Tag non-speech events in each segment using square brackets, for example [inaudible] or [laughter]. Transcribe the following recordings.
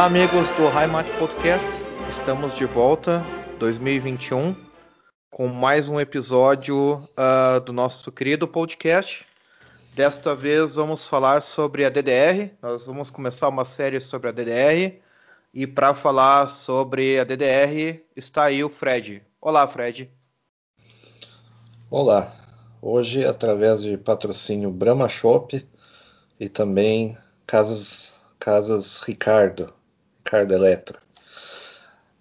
Olá, amigos do Heimat Podcast. Estamos de volta 2021 com mais um episódio uh, do nosso querido podcast. Desta vez vamos falar sobre a DDR. Nós vamos começar uma série sobre a DDR. E para falar sobre a DDR está aí o Fred. Olá, Fred. Olá. Hoje, através de patrocínio Brahma Shop e também Casas, Casas Ricardo, Ricardo Eletro.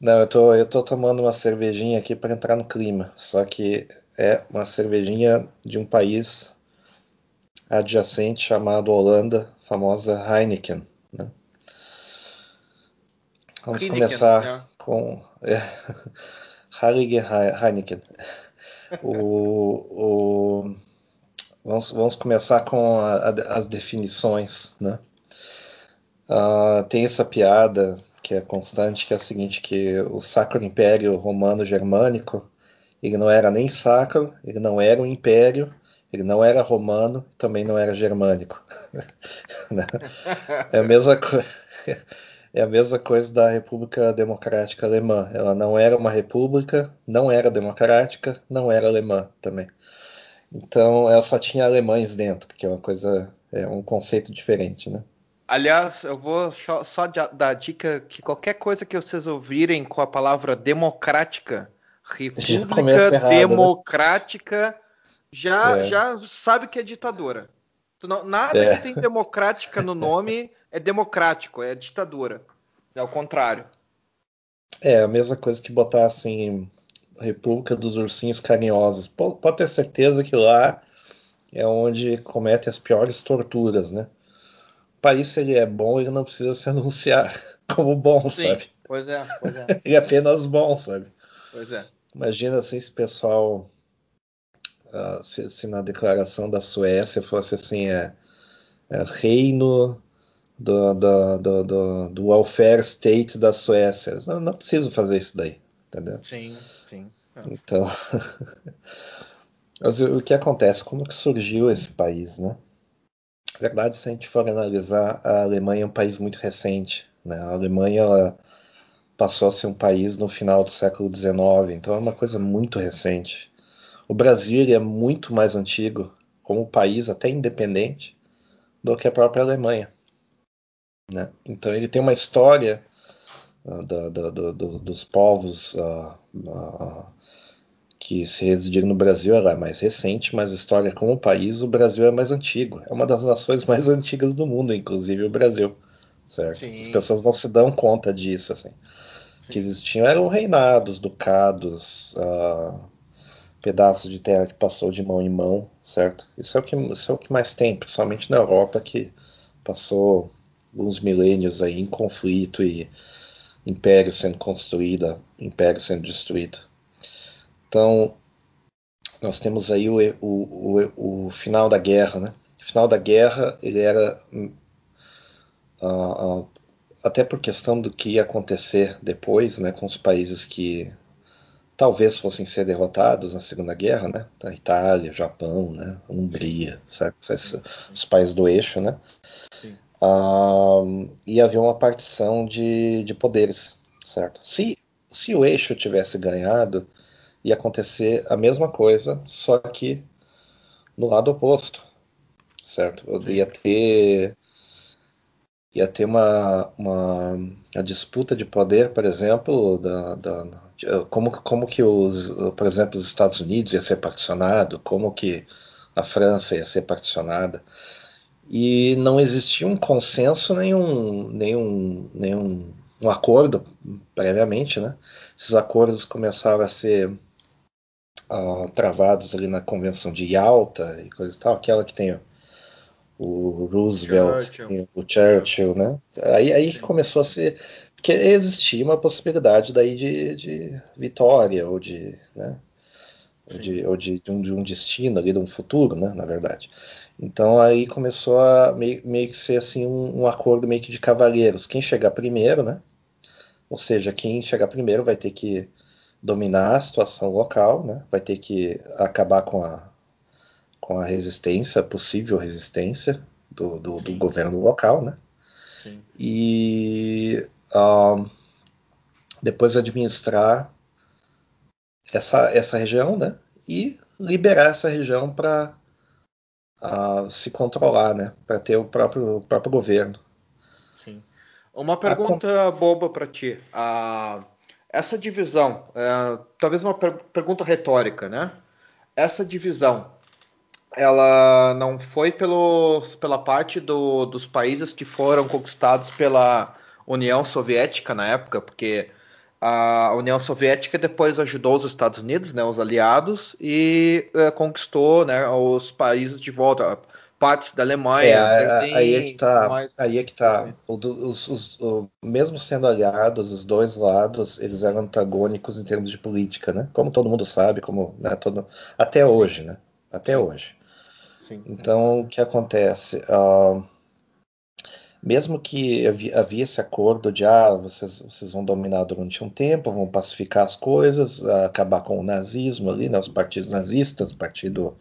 Não, eu tô, eu tô tomando uma cervejinha aqui para entrar no clima, só que é uma cervejinha de um país adjacente chamado Holanda, famosa Heineken. Né? Vamos Heineken, começar né? com é, [laughs] Heineken. o, o, vamos, vamos começar com a, a, as definições, né? Uh, tem essa piada que é constante, que é a seguinte, que o Sacro Império Romano Germânico, ele não era nem sacro, ele não era um império, ele não era romano, também não era germânico. [laughs] Né? é a mesma coisa. [laughs] É a mesma coisa da República Democrática Alemã. Ela não era uma república, não era democrática, não era alemã também. Então ela só tinha alemães dentro, que é uma coisa, é um conceito diferente, né? Aliás, eu vou só dar dica que qualquer coisa que vocês ouvirem com a palavra democrática, República errado, né? Democrática, né? já, é. já sabe que é ditadura. Nada é. que tem democrática no nome é democrático, é ditadura. É o contrário. É a mesma coisa que botar assim República dos Ursinhos Carinhosos. Pode ter certeza que lá é onde comete as piores torturas, né? País, se ele é bom, ele não precisa se anunciar [laughs] como bom, Sim, sabe? Pois é, pois é. [laughs] ele é apenas bom, sabe? Pois é. Imagina assim, esse pessoal. Uh, se, se, na declaração da Suécia fosse assim, é, é reino do, do, do, do, do welfare state da Suécia. Não, não preciso fazer isso daí, entendeu? Sim, sim. É. Então, [laughs] mas o que acontece? Como que surgiu esse país, né? Na verdade, se a gente for analisar, a Alemanha é um país muito recente. Né? A Alemanha passou a ser um país no final do século XIX, então é uma coisa muito recente. O Brasil é muito mais antigo como país, até independente, do que a própria Alemanha. Né? Então ele tem uma história uh, do, do, do, dos povos uh, uh, que se residir no Brasil ela é mais recente, mas a história como país, o Brasil é mais antigo. É uma das nações mais antigas do mundo, inclusive o Brasil. Certo? Sim. As pessoas não se dão conta disso, assim. O que existiam eram reinados, ducados, uh, pedaços de terra que passou de mão em mão, certo? Isso é o que, isso é o que mais tem, principalmente na Europa, que passou alguns milênios aí em conflito e império sendo construído, império sendo destruído. Então, nós temos aí o, o, o, o final da guerra, né? O final da guerra, ele era uh, uh, até por questão do que ia acontecer depois, né, com os países que talvez fossem ser derrotados na Segunda Guerra, né? A Itália, Japão, né? Hungria, certo? Os países do eixo, né? Uh, e havia uma partição de, de poderes, certo? Se, se o eixo tivesse ganhado, ia acontecer a mesma coisa, só que no lado oposto, certo? Ia ter ia ter uma, uma a disputa de poder, por exemplo, da, da, como, como que os, por exemplo, os Estados Unidos ia ser particionado, como que a França ia ser particionada e não existia um consenso nenhum nenhum nenhum um acordo previamente, né? Esses acordos começaram a ser uh, travados ali na convenção de Yalta e coisa e tal, aquela que tem o Roosevelt, Churchill. Que tem o Churchill, né? Aí, aí começou a ser porque existia uma possibilidade daí de, de vitória ou de, né? Ou, de, ou de, de, um, de um destino ali, de um futuro, né? Na verdade. Então aí começou a meio, meio que ser assim um, um, acordo meio que de cavalheiros. Quem chegar primeiro, né? Ou seja, quem chegar primeiro vai ter que dominar a situação local, né? vai ter que acabar com a, com a resistência, possível resistência do, do, do governo local, né? E uh, depois administrar essa, essa região, né? E liberar essa região para uh, se controlar, né? Para ter o próprio, o próprio governo. Sim. Uma pergunta a... boba para ti. Uh, essa divisão, uh, talvez uma per pergunta retórica, né? Essa divisão, ela não foi pelos, pela parte do, dos países que foram conquistados pela União Soviética na época, porque a União Soviética depois ajudou os Estados Unidos, né, os aliados, e é, conquistou né, os países de volta, partes da Alemanha. É, Berlim, aí é que tá. Mais... Aí é que tá. O, os, os, o, mesmo sendo aliados, os dois lados, eles eram antagônicos em termos de política, né? Como todo mundo sabe, como né, todo, até hoje, né? Até hoje. Sim. Então, o que acontece? Uh, mesmo que havia esse acordo de ah, vocês, vocês vão dominar durante um tempo, vão pacificar as coisas, acabar com o nazismo ali, né, os partidos nazistas, o partido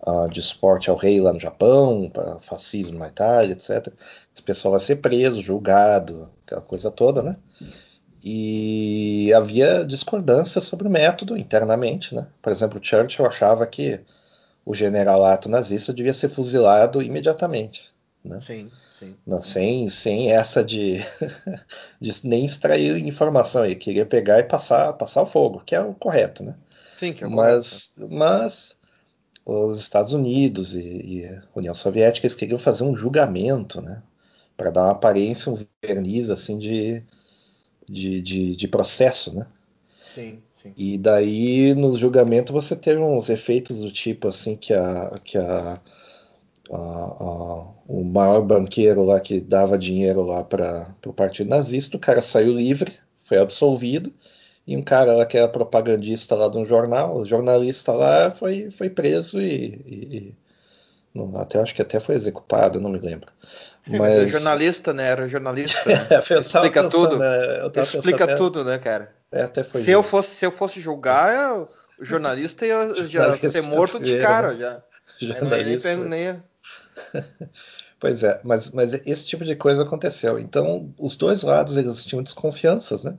uh, de esporte ao rei lá no Japão, fascismo na Itália, etc. Esse pessoal vai ser preso, julgado, aquela coisa toda, né? E havia discordância sobre o método internamente, né? Por exemplo, Churchill achava que o generalato nazista devia ser fuzilado imediatamente, né? Sim. Não, sem, sem essa de, [laughs] de nem extrair informação aí, queria pegar e passar, passar o fogo, que é o correto, né? Sim, que é o mas, correto. Mas os Estados Unidos e, e a União Soviética eles queriam fazer um julgamento, né? Para dar uma aparência, um verniz assim de, de, de, de processo, né? Sim. Sim. E daí no julgamento você teve uns efeitos do tipo assim que a, que a a, a, o maior banqueiro lá que dava dinheiro lá para o partido nazista, o cara saiu livre, foi absolvido, e um cara lá que era propagandista lá de um jornal, o jornalista lá foi, foi preso e, e não, até acho que até foi executado, não me lembro. Mas... mas jornalista, né? Era jornalista. Né? [laughs] explica pensando, tudo. Né? Explica até... tudo, né, cara? É, até foi se eu fosse se eu fosse julgar, o jornalista ia [laughs] já ser morto de cara né? já. Jornalista. Nem, nem, [laughs] pois é, mas, mas esse tipo de coisa aconteceu. Então, os dois lados eles tinham desconfianças, né?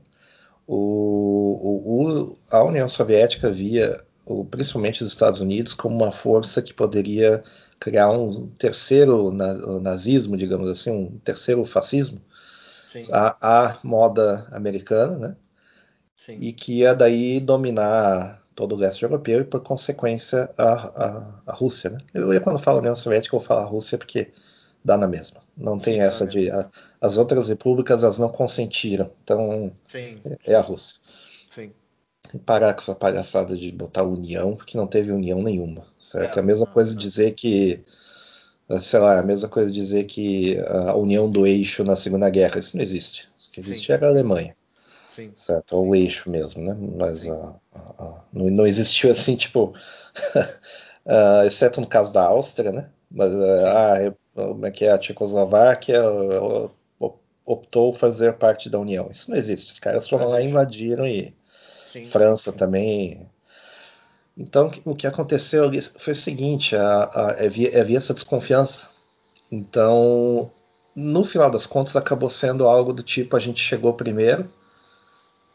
O, o, a União Soviética via, principalmente os Estados Unidos, como uma força que poderia criar um terceiro nazismo, digamos assim, um terceiro fascismo, a, a, moda americana, né? Sim. E que ia daí dominar todo o leste europeu e, por consequência, a, a, a Rússia. Né? Eu, quando falo União Soviética, eu vou falar Rússia porque dá na mesma. Não tem Sim, essa de. A, as outras repúblicas elas não consentiram. Então, Sim. é a Rússia. Sim. E parar com essa palhaçada de botar união, porque não teve união nenhuma. Certo? É, a mesma não, coisa não. dizer que. Sei lá, a mesma coisa dizer que a união do eixo na Segunda Guerra. Isso não existe. O que existe era a Alemanha. Sim. Certo? Ou o eixo mesmo, né? Mas uh, uh, não, não, existiu assim, tipo. uh, [laughs] exceto no caso da Áustria, né? Mas ah, como é que é? A Tchecoslováquia optou fazer parte da União. Isso não existe. Os caras foram lá e invadiram e. Sim. França também. Então, o que aconteceu ali foi o seguinte: a, a, havia, havia essa desconfiança. Então, no final das contas, acabou sendo algo do tipo: a gente chegou primeiro,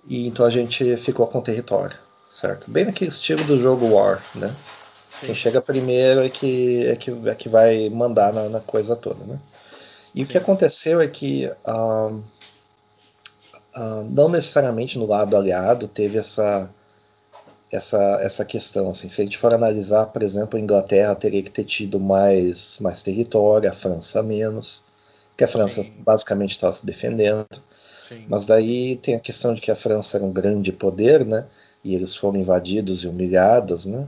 e então a gente ficou com o território, certo? Bem naquele estilo do jogo War, né? Sim. Quem chega primeiro é que, é que, é que vai mandar na, na coisa toda, né? E Sim. o que aconteceu é que uh, uh, não necessariamente no lado aliado teve essa essa, essa questão. Assim, se a gente for analisar, por exemplo, a Inglaterra teria que ter tido mais, mais território, a França menos, que a França Sim. basicamente estava se defendendo. Mas daí tem a questão de que a França era um grande poder, né? E eles foram invadidos e humilhados, né?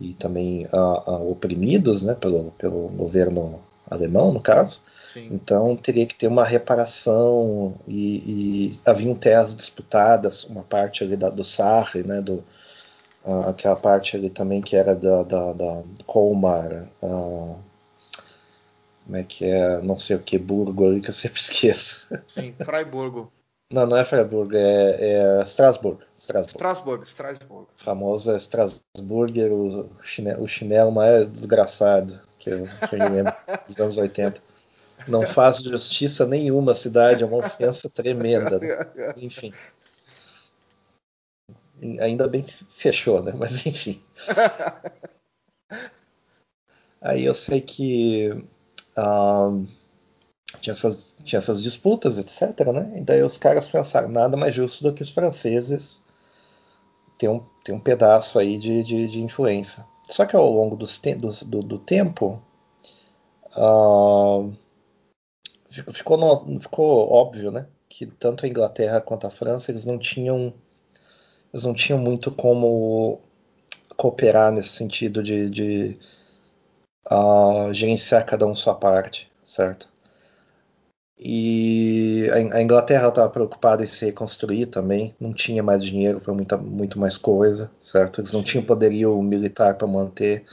E também uh, uh, oprimidos, né? Pelo, pelo governo alemão, no caso. Sim. Então teria que ter uma reparação e, e haviam terras disputadas, uma parte ali da, do Sarre, né? Do, uh, aquela parte ali também que era da, da, da Colmar. Uh, como é que é, não sei o que, Burgo ali que eu sempre [laughs] esqueço. Sim, Freiburgo. Não, não é Freiburg, é, é Strasbourg. Strasbourg. Strasbourg, Strasbourg. O famoso Strasburger, o chinelo, o chinelo mais desgraçado que eu, que eu lembro [laughs] dos anos 80. não faz justiça nenhuma à cidade, é uma ofensa tremenda. Né? Enfim. Ainda bem que fechou, né? Mas enfim. [laughs] Aí eu sei que um, tinha, essas, tinha essas disputas, etc. Né? E daí os caras pensaram, nada mais justo do que os franceses ter um, ter um pedaço aí de, de, de influência. Só que ao longo dos te do, do, tempo uh, ficou, no, ficou óbvio né, que tanto a Inglaterra quanto a França eles não tinham eles não tinham muito como cooperar nesse sentido de, de uh, gerenciar cada um sua parte, certo? E a Inglaterra estava preocupada em se reconstruir também, não tinha mais dinheiro para muito mais coisa, certo? Eles não tinham poderio militar para manter.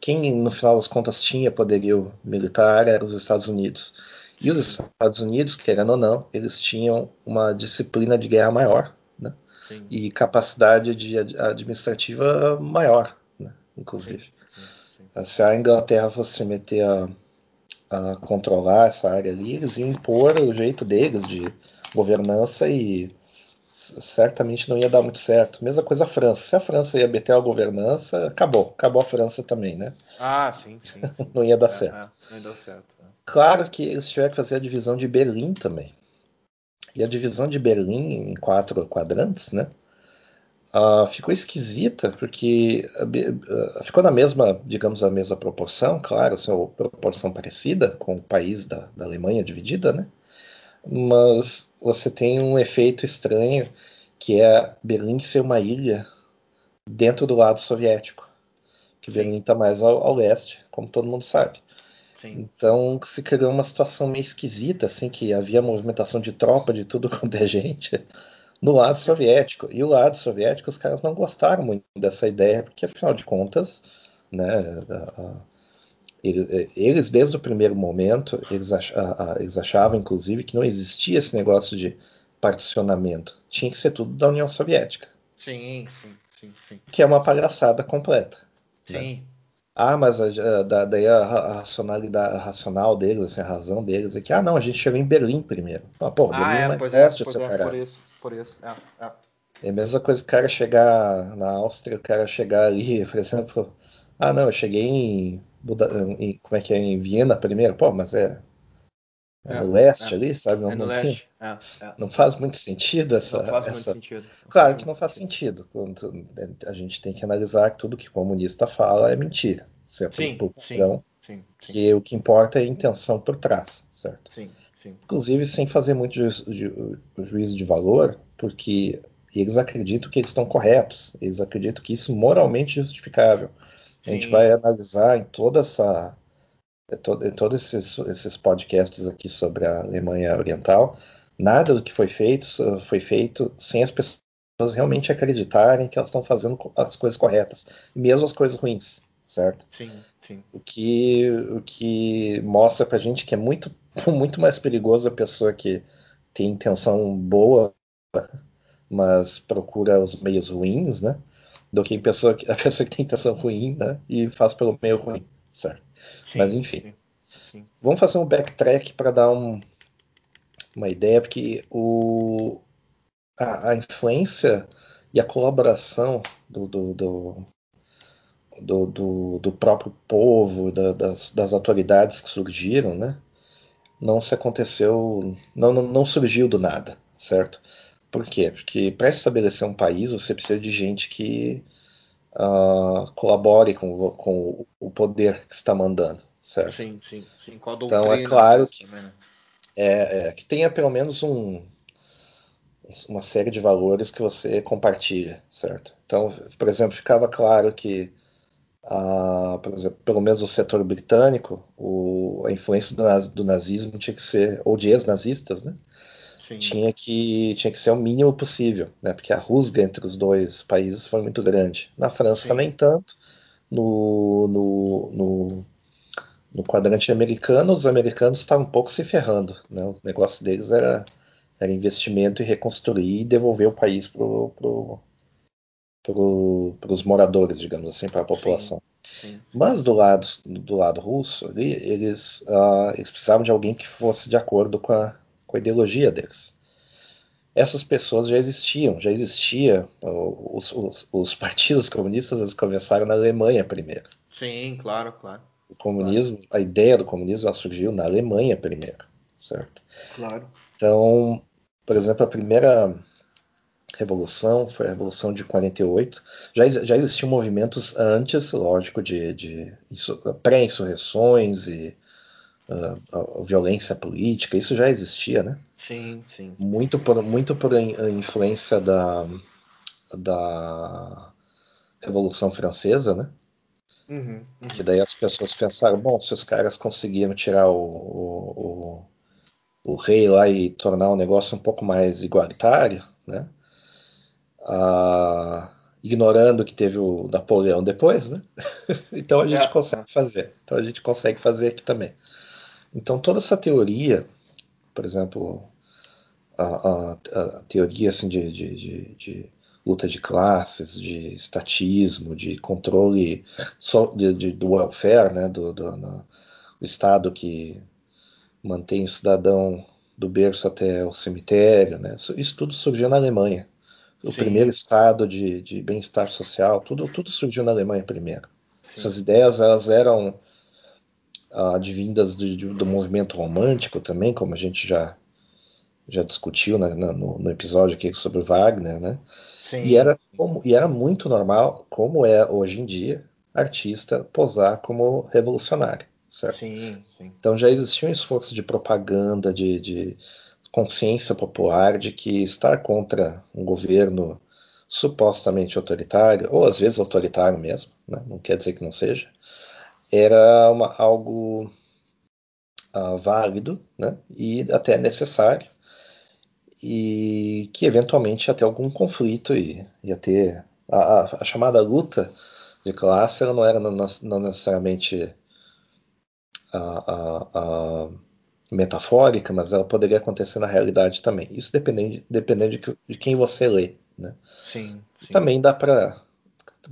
Quem, no final das contas, tinha poderio militar eram os Estados Unidos. E os Estados Unidos, querendo ou não, eles tinham uma disciplina de guerra maior né? e capacidade de administrativa maior, né? inclusive. Sim, sim, Se a Inglaterra fosse se meter a a controlar essa área ali, eles iam impor o jeito deles de governança e certamente não ia dar muito certo. Mesma coisa a França. Se a França ia meter a governança, acabou. Acabou a França também, né? Ah, sim, sim. sim. [laughs] não ia dar é, certo. É, não ia dar certo. É. Claro que eles tiveram que fazer a divisão de Berlim também. E a divisão de Berlim em quatro quadrantes, né? Uh, ficou esquisita porque uh, ficou na mesma, digamos, a mesma proporção, claro, assim, proporção parecida com o país da, da, Alemanha dividida, né? Mas você tem um efeito estranho que é Berlim ser uma ilha dentro do lado soviético, que. Berlim está mais ao, ao, leste, como todo mundo sabe. Sim. Então se criou uma situação meio esquisita, assim, que havia movimentação de tropa de tudo [laughs] quanto é gente no lado soviético. E o lado soviético, os caras não gostaram muito dessa ideia, porque afinal de contas, né, eles, desde o primeiro momento, eles, achavam, inclusive, que não existia esse negócio de particionamento. Tinha que ser tudo da União Soviética. Sim, sim, sim. sim. Que é uma palhaçada completa. Né? Sim. Né? Ah, mas a, a, daí a, racionalidade a racional deles, assim, a razão deles é que, ah, não, a gente chegou em Berlim primeiro. Ah, pô, Berlim ah, é, é mais leste, é, seu é, Por isso por isso. É, é. é a mesma coisa o cara chegar na Áustria, o cara chegar ali, por exemplo. Ah, não, eu cheguei em, Buda, em como é que é em Viena primeiro, pô, mas é, é, é no leste é. ali, sabe? Não, é no não, leste. Tem, é, não faz muito sentido essa. Não faz essa... muito sentido. Claro que não faz sentido. Quando a gente tem que analisar que tudo que comunista fala é mentira. Certo? Sim, por sim, sim, sim, que o que importa é a intenção por trás, certo? Sim. Sim. Inclusive sem fazer muito ju ju juízo de valor, porque eles acreditam que eles estão corretos, eles acreditam que isso é moralmente justificável. Sim. A gente vai analisar em toda essa em todos esses, esses podcasts aqui sobre a Alemanha Oriental, nada do que foi feito foi feito sem as pessoas realmente acreditarem que elas estão fazendo as coisas corretas, mesmo as coisas ruins, certo? Sim, sim. O que o que mostra pra gente que é muito [laughs] muito mais perigoso a pessoa que tem intenção boa, mas procura os meios ruins, né? Do que a pessoa que, a pessoa que tem intenção ruim, né? E faz pelo meio ruim, certo? Sim, mas enfim. Sim, sim. Vamos fazer um backtrack para dar um, uma ideia, porque o, a, a, influência e a colaboração do, do, do do, do, do, próprio povo, da, das, das, autoridades que surgiram, né? Não se aconteceu, não, não, surgiu do nada, certo? Por quê? Porque para estabelecer um país você precisa de gente que uh, colabore com, com, o poder que está mandando, certo? Sim, sim, sim. Então é claro que, né? é, é, que tenha pelo menos um, uma série de valores que você compartilha, certo? Então, por exemplo, ficava claro que a, por exemplo, pelo menos o setor britânico, o, a influência do, naz, do, nazismo tinha que ser, ou de ex-nazistas, né? Tinha que, tinha que ser o mínimo possível, né? Porque a rusga entre os dois países foi muito grande. Na França, Sim. nem tanto. No, no, no, no, quadrante americano, os americanos estavam um pouco se ferrando. Né? O negócio deles era, era investimento e reconstruir e devolver o país para para os moradores, digamos assim, para a população. Sim, sim. Mas do lado, do lado russo, ali, eles, uh, eles precisavam de alguém que fosse de acordo com a, com a ideologia deles. Essas pessoas já existiam, já existia. Os, os, os [laughs] partidos comunistas eles começaram na Alemanha primeiro. Sim, claro, claro. O comunismo, claro. a ideia do comunismo surgiu na Alemanha primeiro, certo? Claro. Então, por exemplo, a primeira revolução foi a revolução de 48. Já, já existiam movimentos antes, lógico, de, de pré-insurreições e uh, violência política. Isso já existia, né? Sim, sim. Muito por, muito por influência da, da Revolução Francesa, né? Uhum, uhum. Que daí as pessoas pensaram, bom, se os caras conseguiram tirar o, o, o, o rei lá e tornar o negócio um pouco mais igualitário, né? Ah, ignorando que teve o Napoleão depois, né? [laughs] então a gente é, consegue fazer. Então a gente consegue fazer aqui também. Então toda essa teoria, por exemplo, a, a, a teoria assim, de, de, de, de, luta de classes, de estatismo, de controle de, do welfare, né? do, do no, o Estado que mantém o cidadão do berço até o cemitério, né? Isso tudo surgiu na Alemanha o Sim. primeiro estado de, de bem-estar social, tudo, tudo surgiu na Alemanha primeiro. Sim. Essas ideias elas eram ah, advindas do, do, movimento romântico também, como a gente já, já discutiu na, na, no, no, episódio aqui sobre Wagner, né? Sim. E, era como, e era muito normal, como é hoje em dia, artista posar como revolucionário, certo? Sim, sim. Então já existia um esforço de propaganda, de, de consciência popular de que estar contra um governo supostamente autoritário, ou às vezes autoritário mesmo, né? não quer dizer que não seja, era uma, algo uh, válido né? e até necessário, e que eventualmente ia ter algum conflito e ia ter a, a, a chamada luta de classe, ela não era não, não necessariamente a, a metafórica, mas ela poderia acontecer na realidade também. Isso depende, dependendo de, de quem você lê. Né? Sim, sim. Também dá para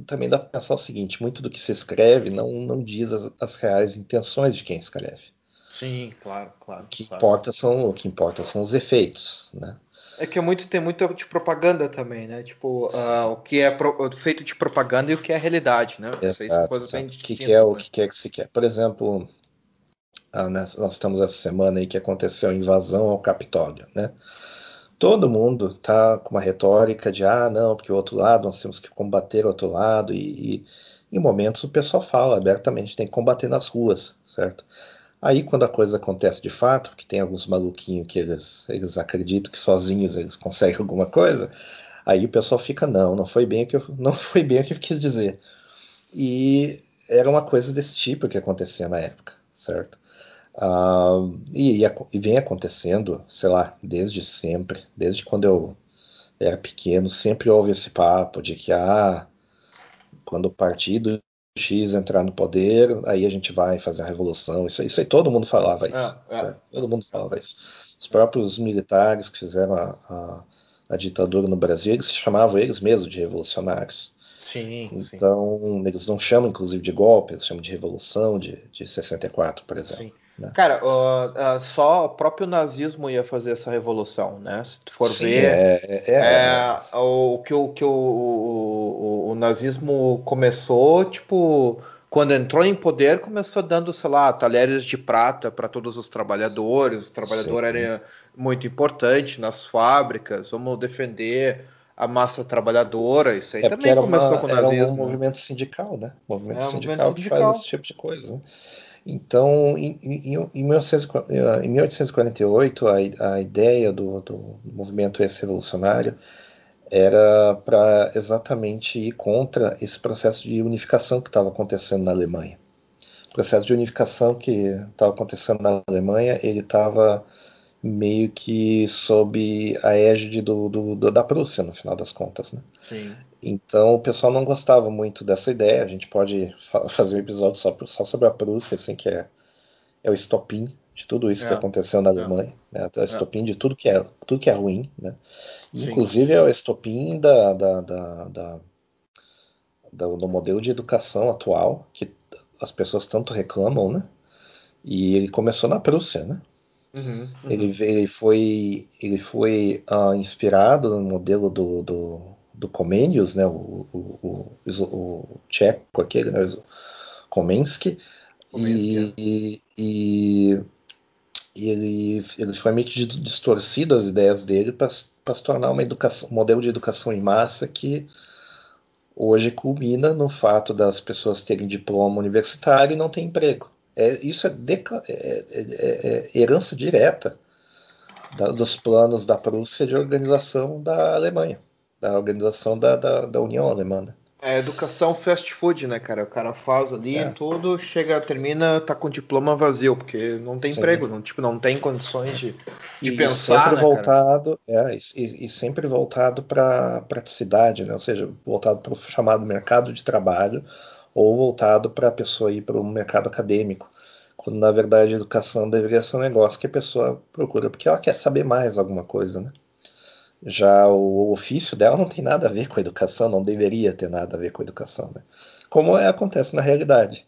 também dá para pensar o seguinte: muito do que se escreve não, não diz as, as reais intenções de quem escreve. Sim, claro, claro. O que claro. importa são o que importa são os efeitos, né? É que é muito tem muito de propaganda também, né? Tipo, uh, o que é pro, feito de propaganda e o que é realidade, né? Exato, exato. O que, que é né? o que é que se quer. Por exemplo, nós estamos essa semana aí que aconteceu a invasão ao Capitólio, né? Todo mundo tá com uma retórica de ah, não, porque o outro lado, nós temos que combater o outro lado, e, e em momentos o pessoal fala abertamente, tem que combater nas ruas, certo? Aí quando a coisa acontece de fato, porque tem alguns maluquinhos que eles, eles acreditam que sozinhos eles conseguem alguma coisa, aí o pessoal fica, não, não foi bem o que eu, [laughs] não foi bem o que eu quis dizer. E era uma coisa desse tipo que acontecia na época, certo? Uh, e, e, vem acontecendo, sei lá, desde sempre, desde quando eu era pequeno, sempre houve esse papo de que ah, quando o partido X entrar no poder, aí a gente vai fazer a revolução. Isso, isso aí todo mundo falava isso. É, é. Todo mundo falava isso. Os próprios militares que fizeram a, a, a, ditadura no Brasil, eles se chamavam eles mesmos de revolucionários. Sim, então, sim. eles não chamam, inclusive, de golpe, eles chamam de revolução de, de 64, por exemplo. Sim. Né? Cara, uh, uh, só o próprio nazismo ia fazer essa revolução, né? Se tu for Sim, ver, é, é, é, o que, o, que o, o, o, nazismo começou, tipo, quando entrou em poder, começou dando, sei lá, talheres de prata para todos os trabalhadores. O trabalhador Sim. era muito importante nas fábricas. Vamos defender a massa trabalhadora. Isso aí é também começou uma, com o nazismo. Era um movimento sindical, né? Movimento, é, sindical, movimento que sindical faz esse tipo de coisa. Né? Então, em, em, em, 1848, a, a ideia do, do movimento ex-revolucionário era para exatamente ir contra esse processo de unificação que estava acontecendo na Alemanha. O processo de unificação que estava acontecendo na Alemanha, ele estava meio que sob a égide do, do, do, da Prússia, no final das contas. Né? Sim. Então o pessoal não gostava muito dessa ideia. A gente pode fa fazer um episódio só, só, sobre a Prússia, assim, que é, é o estopim de tudo isso é. que aconteceu na é. Alemanha. É. Né? É o estopim de tudo que é, tudo que é ruim. Né? Inclusive é o estopim da, da, da, da, do modelo de educação atual, que as pessoas tanto reclamam, né? E ele começou na Prússia, né? Uhum, uhum. Ele, ele, foi, ele foi uh, inspirado no modelo do, do, do Comenius, né? O, o, o, o tcheco aquele, né? O Komensky. E, e, e, e, ele, ele foi meio que distorcido as ideias dele para se tornar uma educação, um modelo de educação em massa que hoje culmina no fato das pessoas terem diploma universitário e não ter emprego. É, isso é, deca, é, é, é, é herança direta da, dos planos da Prússia de organização da Alemanha, da organização da, da, da União Alemã. Né? É educação fast food, né, cara? O cara faz ali é. tudo, chega, termina, tá com diploma vazio, porque não tem Sim. emprego, não, tipo, não tem condições de, de e pensar. Sempre né, voltado, é, e, e, sempre voltado para praticidade, né? Ou seja, voltado para o chamado mercado de trabalho ou voltado para a pessoa ir para o mercado acadêmico. Quando na verdade a educação deveria ser um negócio que a pessoa procura porque ela quer saber mais alguma coisa, né? Já o ofício dela não tem nada a ver com a educação, não deveria ter nada a ver com a educação, né? Como é, acontece na realidade.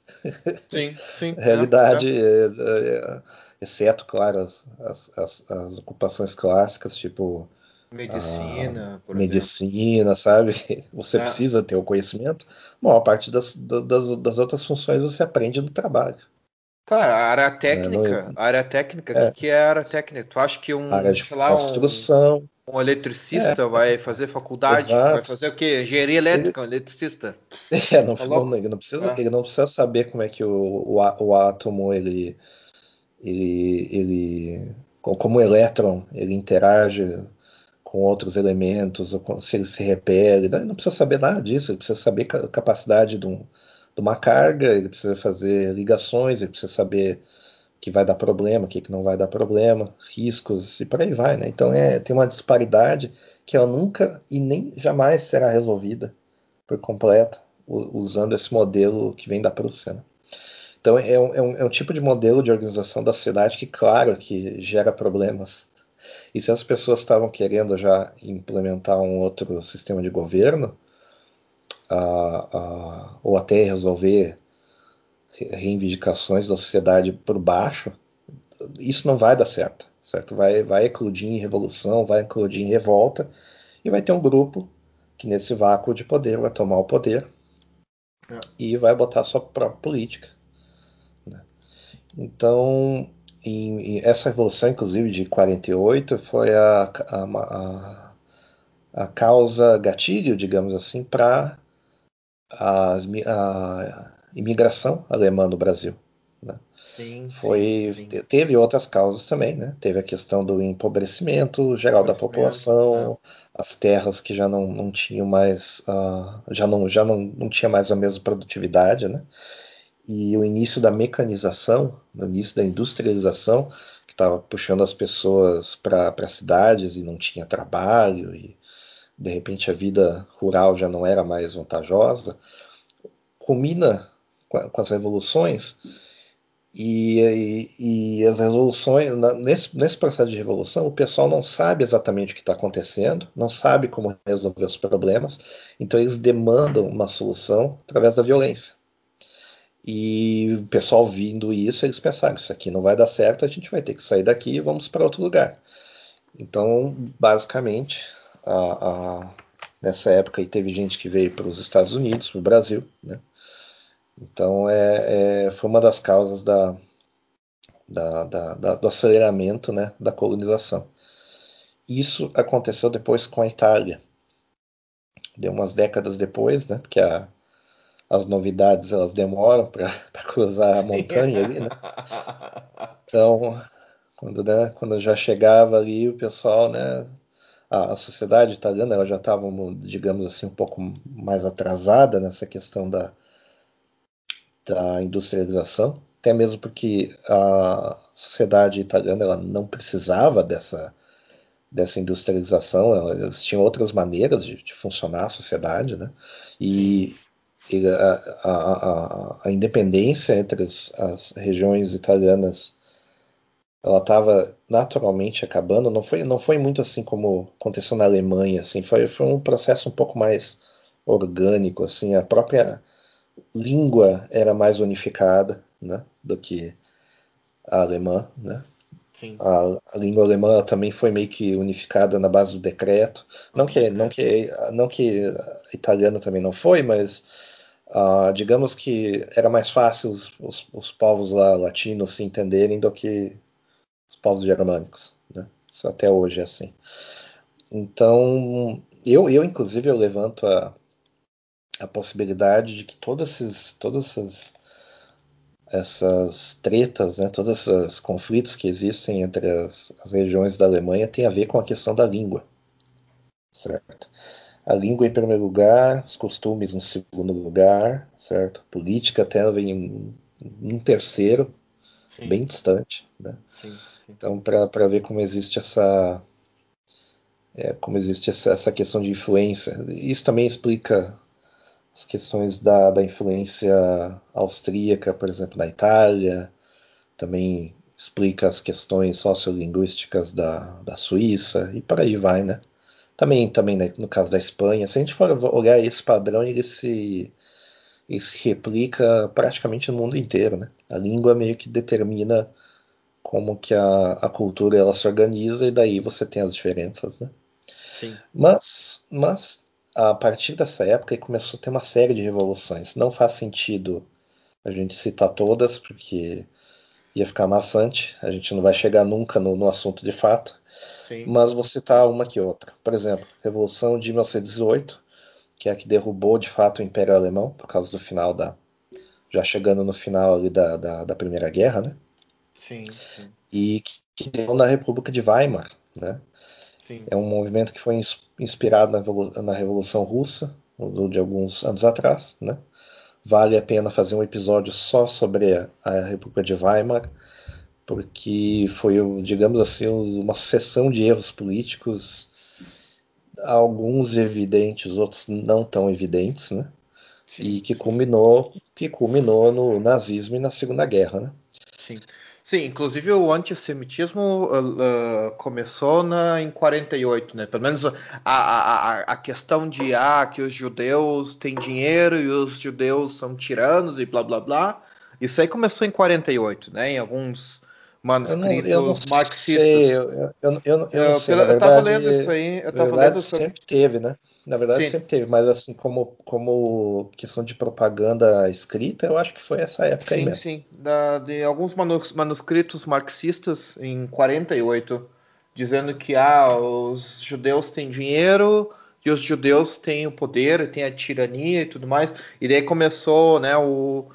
Sim, sim. [laughs] realidade, é, é. É, exceto, claro, as, as, as, ocupações clássicas, tipo Medicina, por medicina, sabe? [laughs] Você é. precisa ter o conhecimento. Bom, a parte das, das, das, outras funções você aprende no trabalho. Cara, a área técnica, a área técnica, o é. que, que é a área técnica? Tu acha que um, área de lá, construção, um, um eletricista é, vai fazer faculdade, exato. vai fazer o quê? Engenharia elétrica, ele, um eletricista. [laughs] É, não, tá não, ele, não precisa, é. ele não precisa saber como é que o, o, o átomo ele, ele, ele como o elétron ele interage com outros elementos, ou se ele se repele. Ele não precisa saber nada disso, ele precisa saber a capacidade de, um, de uma carga, ele precisa fazer ligações, ele precisa saber que vai dar problema, o que, que não vai dar problema, riscos e por aí vai, né? Então é, tem uma disparidade que ela nunca e nem jamais será resolvida por completo usando esse modelo que vem da Prússia. Né? Então é um, é, um, é um, tipo de modelo de organização da sociedade que, claro, que gera problemas. E se as pessoas estavam querendo já implementar um outro sistema de governo, ou até resolver reivindicações da sociedade por baixo, isso não vai dar certo, certo? Vai, vai eclodir em revolução, vai eclodir em revolta e vai ter um grupo que nesse vácuo de poder vai tomar o poder é. e vai botar a sua própria política. Né? Então, em, em essa revolução, inclusive de 48, foi a, a, a, a causa gatilho, digamos assim, para a, imigração alemã no Brasil. Né? Sim, Foi, sim, sim. Teve outras causas também, né? Teve a questão do empobrecimento geral da população, é. as terras que já não, não tinham mais, uh, já, não, já não, não tinha mais a mesma produtividade, né? E o início da mecanização, o início da industrialização, que estava puxando as pessoas para cidades e não tinha trabalho, e de repente a vida rural já não era mais vantajosa, culmina com, as revoluções. E, e, e, as revoluções, nesse, nesse processo de revolução, o pessoal não sabe exatamente o que está acontecendo, não sabe como resolver os problemas, então eles demandam uma solução através da violência. E o pessoal vindo isso, eles pensaram: isso aqui não vai dar certo, a gente vai ter que sair daqui e vamos para outro lugar. Então, basicamente, a, a, nessa época teve gente que veio para os Estados Unidos, para o Brasil, né? Então é, é, foi uma das causas da, da, da, da, do aceleramento né, da colonização. Isso aconteceu depois com a Itália. Deu umas décadas depois, né, porque a, as novidades elas demoram para [laughs] cruzar a montanha ali, né? [laughs] Então, quando, né, quando já chegava ali, o pessoal, né, a, a sociedade italiana ela já estava, digamos assim, um pouco mais atrasada nessa questão da, da industrialização, até mesmo porque a sociedade italiana ela não precisava dessa, dessa industrialização, eles tinham outras maneiras de, de funcionar a sociedade, né? E, e a, a, a, independência entre as, as regiões italianas ela estava naturalmente acabando, não foi, não foi muito assim como aconteceu na Alemanha, assim, foi, foi um processo um pouco mais orgânico, assim, a própria língua era mais unificada né, do que a alemã. Né? A, a, língua alemã também foi meio que unificada na base do decreto. Não que, não que, não que a italiana também não foi, mas uh, digamos que era mais fácil os, os, os, povos lá latinos se entenderem do que os povos germânicos. Né? Isso até hoje é assim. Então, eu, eu inclusive, eu levanto a, a possibilidade de que esses, todas essas, essas tretas, né, todos esses conflitos que existem entre as, as regiões da Alemanha têm a ver com a questão da língua, certo? A língua em primeiro lugar, os costumes em segundo lugar, certo? Política até vem em um terceiro, sim. bem distante, né? Sim, sim. Então, para ver como existe essa é, como existe essa, essa, questão de influência. Isso também explica as questões da, da influência austríaca, por exemplo, na Itália, também explica as questões sociolinguísticas da, da Suíça e por aí vai, né? Também, também né, no caso da Espanha, se a gente for olhar esse padrão, ele se, ele se replica praticamente no mundo inteiro, né? A língua meio que determina como que a, a cultura ela se organiza e daí você tem as diferenças, né? Sim. Mas, mas a partir dessa época começou a ter uma série de revoluções. Não faz sentido a gente citar todas, porque ia ficar maçante, a gente não vai chegar nunca no, no assunto de fato. Sim. Mas vou citar uma que outra. Por exemplo, Revolução de 1918, que é a que derrubou de fato o Império Alemão, por causa do final da. já chegando no final ali da, da, da Primeira Guerra, né? Sim, sim. E que, que deu na República de Weimar, né? Sim. É um movimento que foi inspirado na, na Revolução Russa, de alguns anos atrás. Né? Vale a pena fazer um episódio só sobre a, a República de Weimar, porque foi, digamos assim, uma sucessão de erros políticos, alguns evidentes, outros não tão evidentes, né? E que culminou, que culminou no nazismo e na Segunda Guerra, né? Sim. Sim, inclusive o antissemitismo uh, uh, começou na, em 48, né? Pelo menos a, a, a, questão de ah, que os judeus têm dinheiro e os judeus são tiranos e blá blá blá. Isso aí começou em 48, né? Em alguns manuscritos eu não, eu não marxistas. Sei, eu, eu, eu, eu, não sei. Eu, estava lendo isso aí. Eu tava verdade, lendo sobre... sempre teve, né? Na verdade, Sim. sempre teve, mas assim, como, como questão de propaganda escrita, eu acho que foi essa época sim, aí mesmo. Sim, da, de alguns manuscritos marxistas em 48, dizendo que ah, os judeus têm dinheiro e os judeus têm o poder, têm a tirania e tudo mais. E daí começou né, o,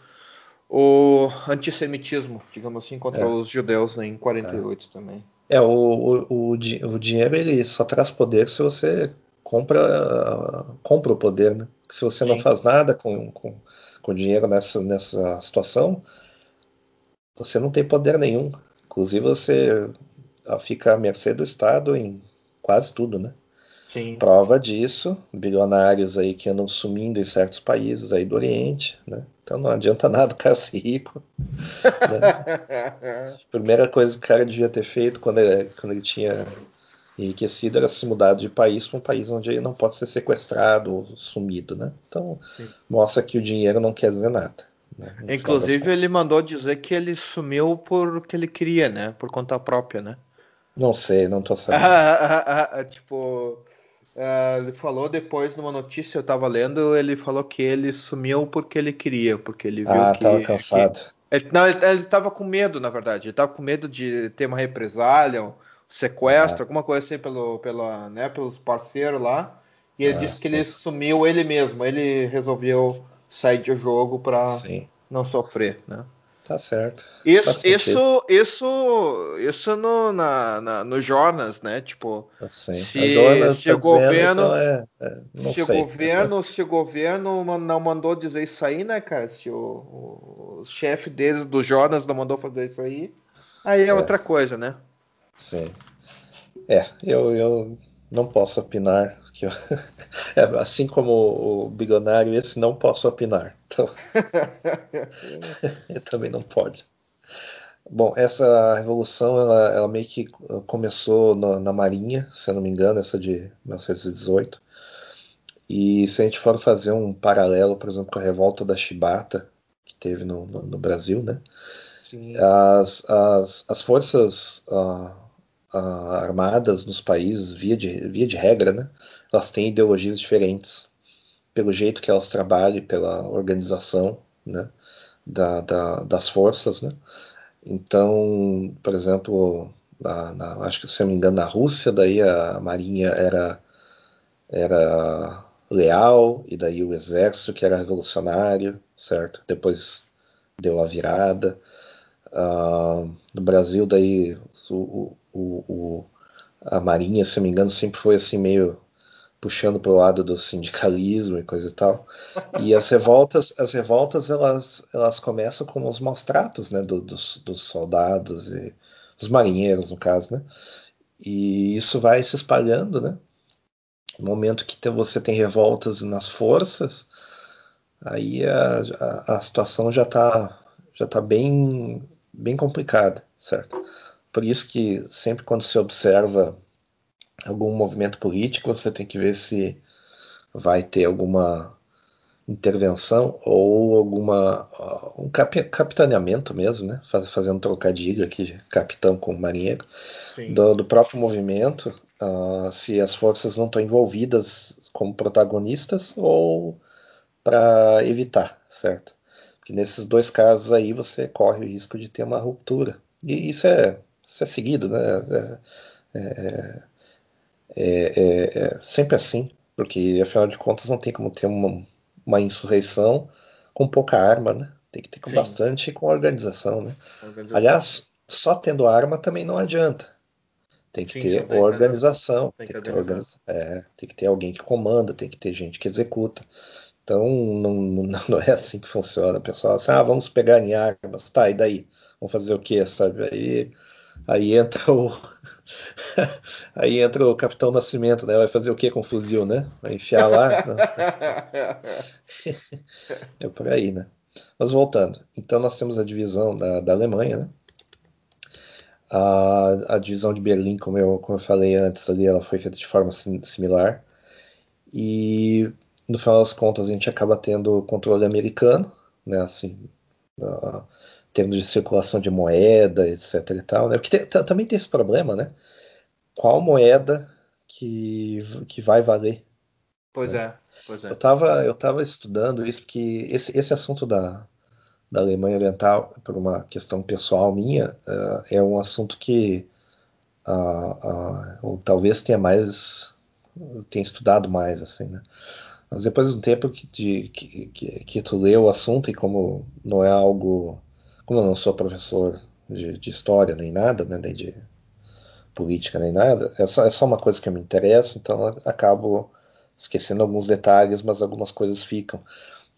o antissemitismo, digamos assim, contra é. os judeus né, em 48 é. também. É, o, o, o, o dinheiro ele só traz poder se você compra, compra o poder, né? Se você Sim. não faz nada com, com, com dinheiro nessa, nessa situação, você não tem poder nenhum. Inclusive você fica à mercê do Estado em quase tudo, né? Sim. Prova disso, bilionários aí que andam sumindo em certos países aí do Oriente, né? Então não adianta nada o cara ser rico. Né? [laughs] Primeira coisa que o cara devia ter feito quando ele, quando ele tinha enriquecido era se mudar de país para um país onde ele não pode ser sequestrado ou sumido, né? Então Sim. mostra que o dinheiro não quer dizer nada. Né? Inclusive ele mandou dizer que ele sumiu por que ele queria, né? Por conta própria, né? Não sei, não tô sabendo. [laughs] tipo, uh, ele falou depois numa notícia eu tava lendo, ele falou que ele sumiu porque ele queria, porque ele viu ah, que. tava cansado. Que... Ele, não, ele, ele tava com medo, na verdade. Ele tava com medo de ter uma represália, sequestro, ah. alguma coisa assim pelo, pela, né, pelos parceiros lá. E ele ah, disse que sim. ele sumiu ele mesmo. Ele resolveu sair do jogo para não sofrer, né? Tá certo. Isso, isso, isso, isso no, na, na, no Jonas, né? Tipo, assim, se, Jonas se tá o governo, então é, é, se sei. o governo, se o governo não mandou dizer isso aí, né, cara? Se o, o chefe deles do Jonas não mandou fazer isso aí, aí é, é. outra coisa, né? Sim. É, eu, eu não posso opinar. Que eu, [laughs] é, assim como o bilionário, esse não posso opinar. Então, [laughs] também não pode. Bom, essa revolução ela, ela meio que começou na, na, Marinha, se eu não me engano, essa de 1918. E se a gente for fazer um paralelo, por exemplo, com a revolta da Chibata, que teve no, no, no Brasil, né? As, as, as, forças uh, uh, armadas nos países, via de, via de regra, né? Elas têm ideologias diferentes pelo jeito que elas trabalham, pela organização, né? Da, da, das forças, né? Então, por exemplo, na, na, acho que se eu não me engano, na Rússia, daí a marinha era, era leal, e daí o exército que era revolucionário, certo? Depois deu a virada. Uh, no Brasil, daí o, o, o, a marinha, se eu não me engano, sempre foi assim meio puxando para o lado do sindicalismo e coisa e tal. E as revoltas, as revoltas elas, elas começam com os maus tratos, né, do, dos, dos soldados e dos marinheiros, no caso, né. E isso vai se espalhando, né. No momento que você tem revoltas nas forças, aí a, a, a situação já está já tá bem, bem complicada, certo? Por isso que sempre quando se observa algum movimento político, você tem que ver se vai ter alguma intervenção ou alguma um capitaneamento mesmo, né? fazendo trocadilho aqui, capitão com marinheiro, do, do, próprio movimento, uh, se as forças não estão envolvidas como protagonistas ou para evitar, certo? Porque nesses dois casos aí você corre o risco de ter uma ruptura. E isso é, isso é seguido, né? É, é, é, é, é sempre assim, porque afinal de contas não tem como ter uma, uma insurreição com pouca arma, né? Tem que ter com Sim. bastante com organização, né? Organização. Aliás, só tendo arma também não adianta. Tem que Sim, ter tem organização. Tem que, tem, que ter organiza é, tem que ter alguém que comanda, tem que ter gente que executa. Então não, não é assim que funciona, pessoal. Assim, ah, vamos pegar em armas, tá, e daí? Vamos fazer o quê, sabe? Aí, aí entra o [laughs] Aí entra o Capitão Nascimento, né? Vai fazer o que com o fuzil, né? Vai enfiar lá? [laughs] é por aí, né? Mas voltando. Então nós temos a divisão da, da Alemanha, né? A, a, divisão de Berlim, como eu, como eu falei antes ali, ela foi feita de forma sim, similar. E no final das contas a gente acaba tendo controle americano, né? Assim, uh, termos de circulação de moeda, etc e tal, né? Porque tem, também tem esse problema, né? Qual moeda que, que vai valer. Pois né? é, pois é. Eu estava eu tava estudando isso, porque esse, esse assunto da, da Alemanha Oriental, por uma questão pessoal minha, uh, é um assunto que uh, uh, talvez tenha mais, tenha estudado mais, assim, né? Mas depois de um tempo que, de, que, que, que, tu lê o assunto e como não é algo, como eu não sou professor de, de história nem nada, né, nem de política nem nada, é só, é só uma coisa que eu me interessa, então eu acabo esquecendo alguns detalhes, mas algumas coisas ficam.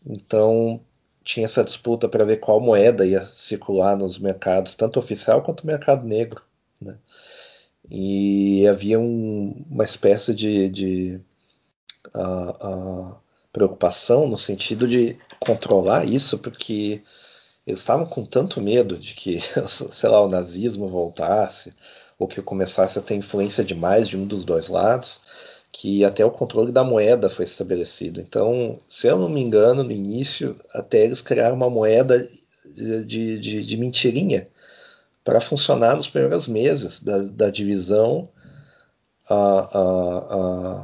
Então tinha essa disputa para ver qual moeda ia circular nos mercados, tanto oficial quanto mercado negro. Né? E havia um, uma espécie de, de uh, uh, preocupação no sentido de controlar isso, porque eles estavam com tanto medo de que, [laughs] sei lá, o nazismo voltasse, ou que começasse a ter influência demais de um dos dois lados, que até o controle da moeda foi estabelecido. Então, se eu não me engano, no início, até eles criaram uma moeda de, de, de mentirinha para funcionar nos primeiros meses da, da divisão a, a,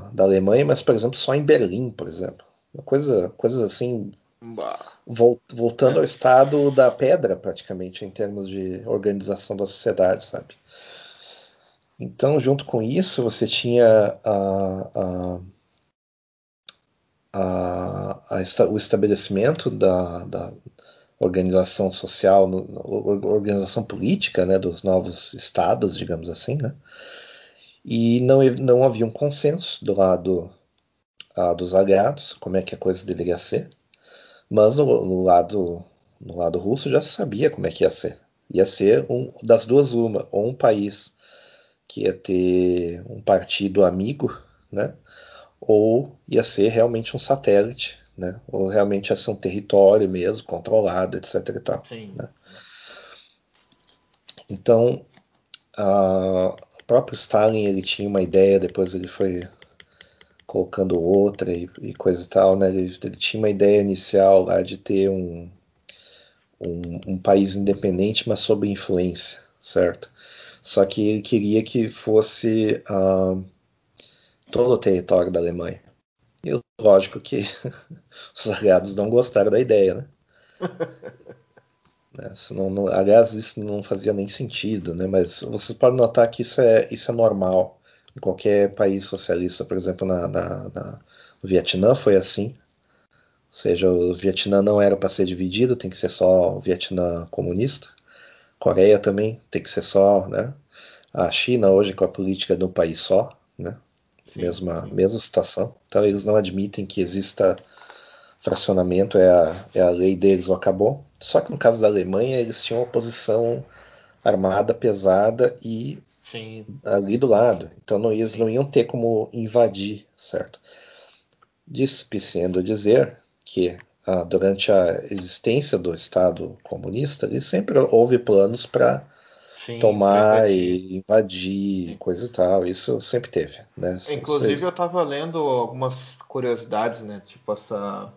a, da Alemanha, mas, por exemplo, só em Berlim, por exemplo. Uma coisa, coisas assim, voltando ao estado da pedra, praticamente, em termos de organização da sociedade, sabe? Então, junto com isso, você tinha a, a, a, o estabelecimento da, da organização social, organização política né, dos novos estados, digamos assim, né? e não, não havia um consenso do lado dos aliados, como é que a coisa deveria ser, mas no, no, lado, no lado russo já se sabia como é que ia ser. Ia ser um, das duas uma, ou um país que ia ter um partido amigo, né? Ou ia ser realmente um satélite, né? Ou realmente ia ser um território mesmo, controlado, etc. E tal, né? Então, a, o próprio Stalin ele tinha uma ideia, depois ele foi colocando outra e, e coisa e tal, né? Ele, ele, tinha uma ideia inicial lá de ter um, um, um país independente, mas sob influência, certo? Só que ele queria que fosse uh, todo o território da Alemanha. E lógico que [laughs] os aliados não gostaram da ideia, né? né? [laughs] Isso não, não, aliás, isso não fazia nem sentido, né? Mas vocês podem notar que isso é, isso é normal. Em qualquer país socialista, por exemplo, na, na, na no Vietnã foi assim. Ou seja, o Vietnã não era para ser dividido, tem que ser só o Vietnã comunista. Coreia também tem que ser só, né? A China hoje com a política de um país só, né? Mesma, sim. mesma situação. Então eles não admitem que exista fracionamento, é a, é a lei deles, acabou. Só que no caso da Alemanha eles tinham oposição armada pesada e Sim. ali do lado. Então não, eles não iam ter como invadir, certo? Dispiciendo dizer que ah, durante a existência do Estado comunista, ele sempre houve planos para tomar e invadir, coisa e tal. Isso sempre teve, né? Inclusive eu estava lendo algumas curiosidades, né? Tipo essa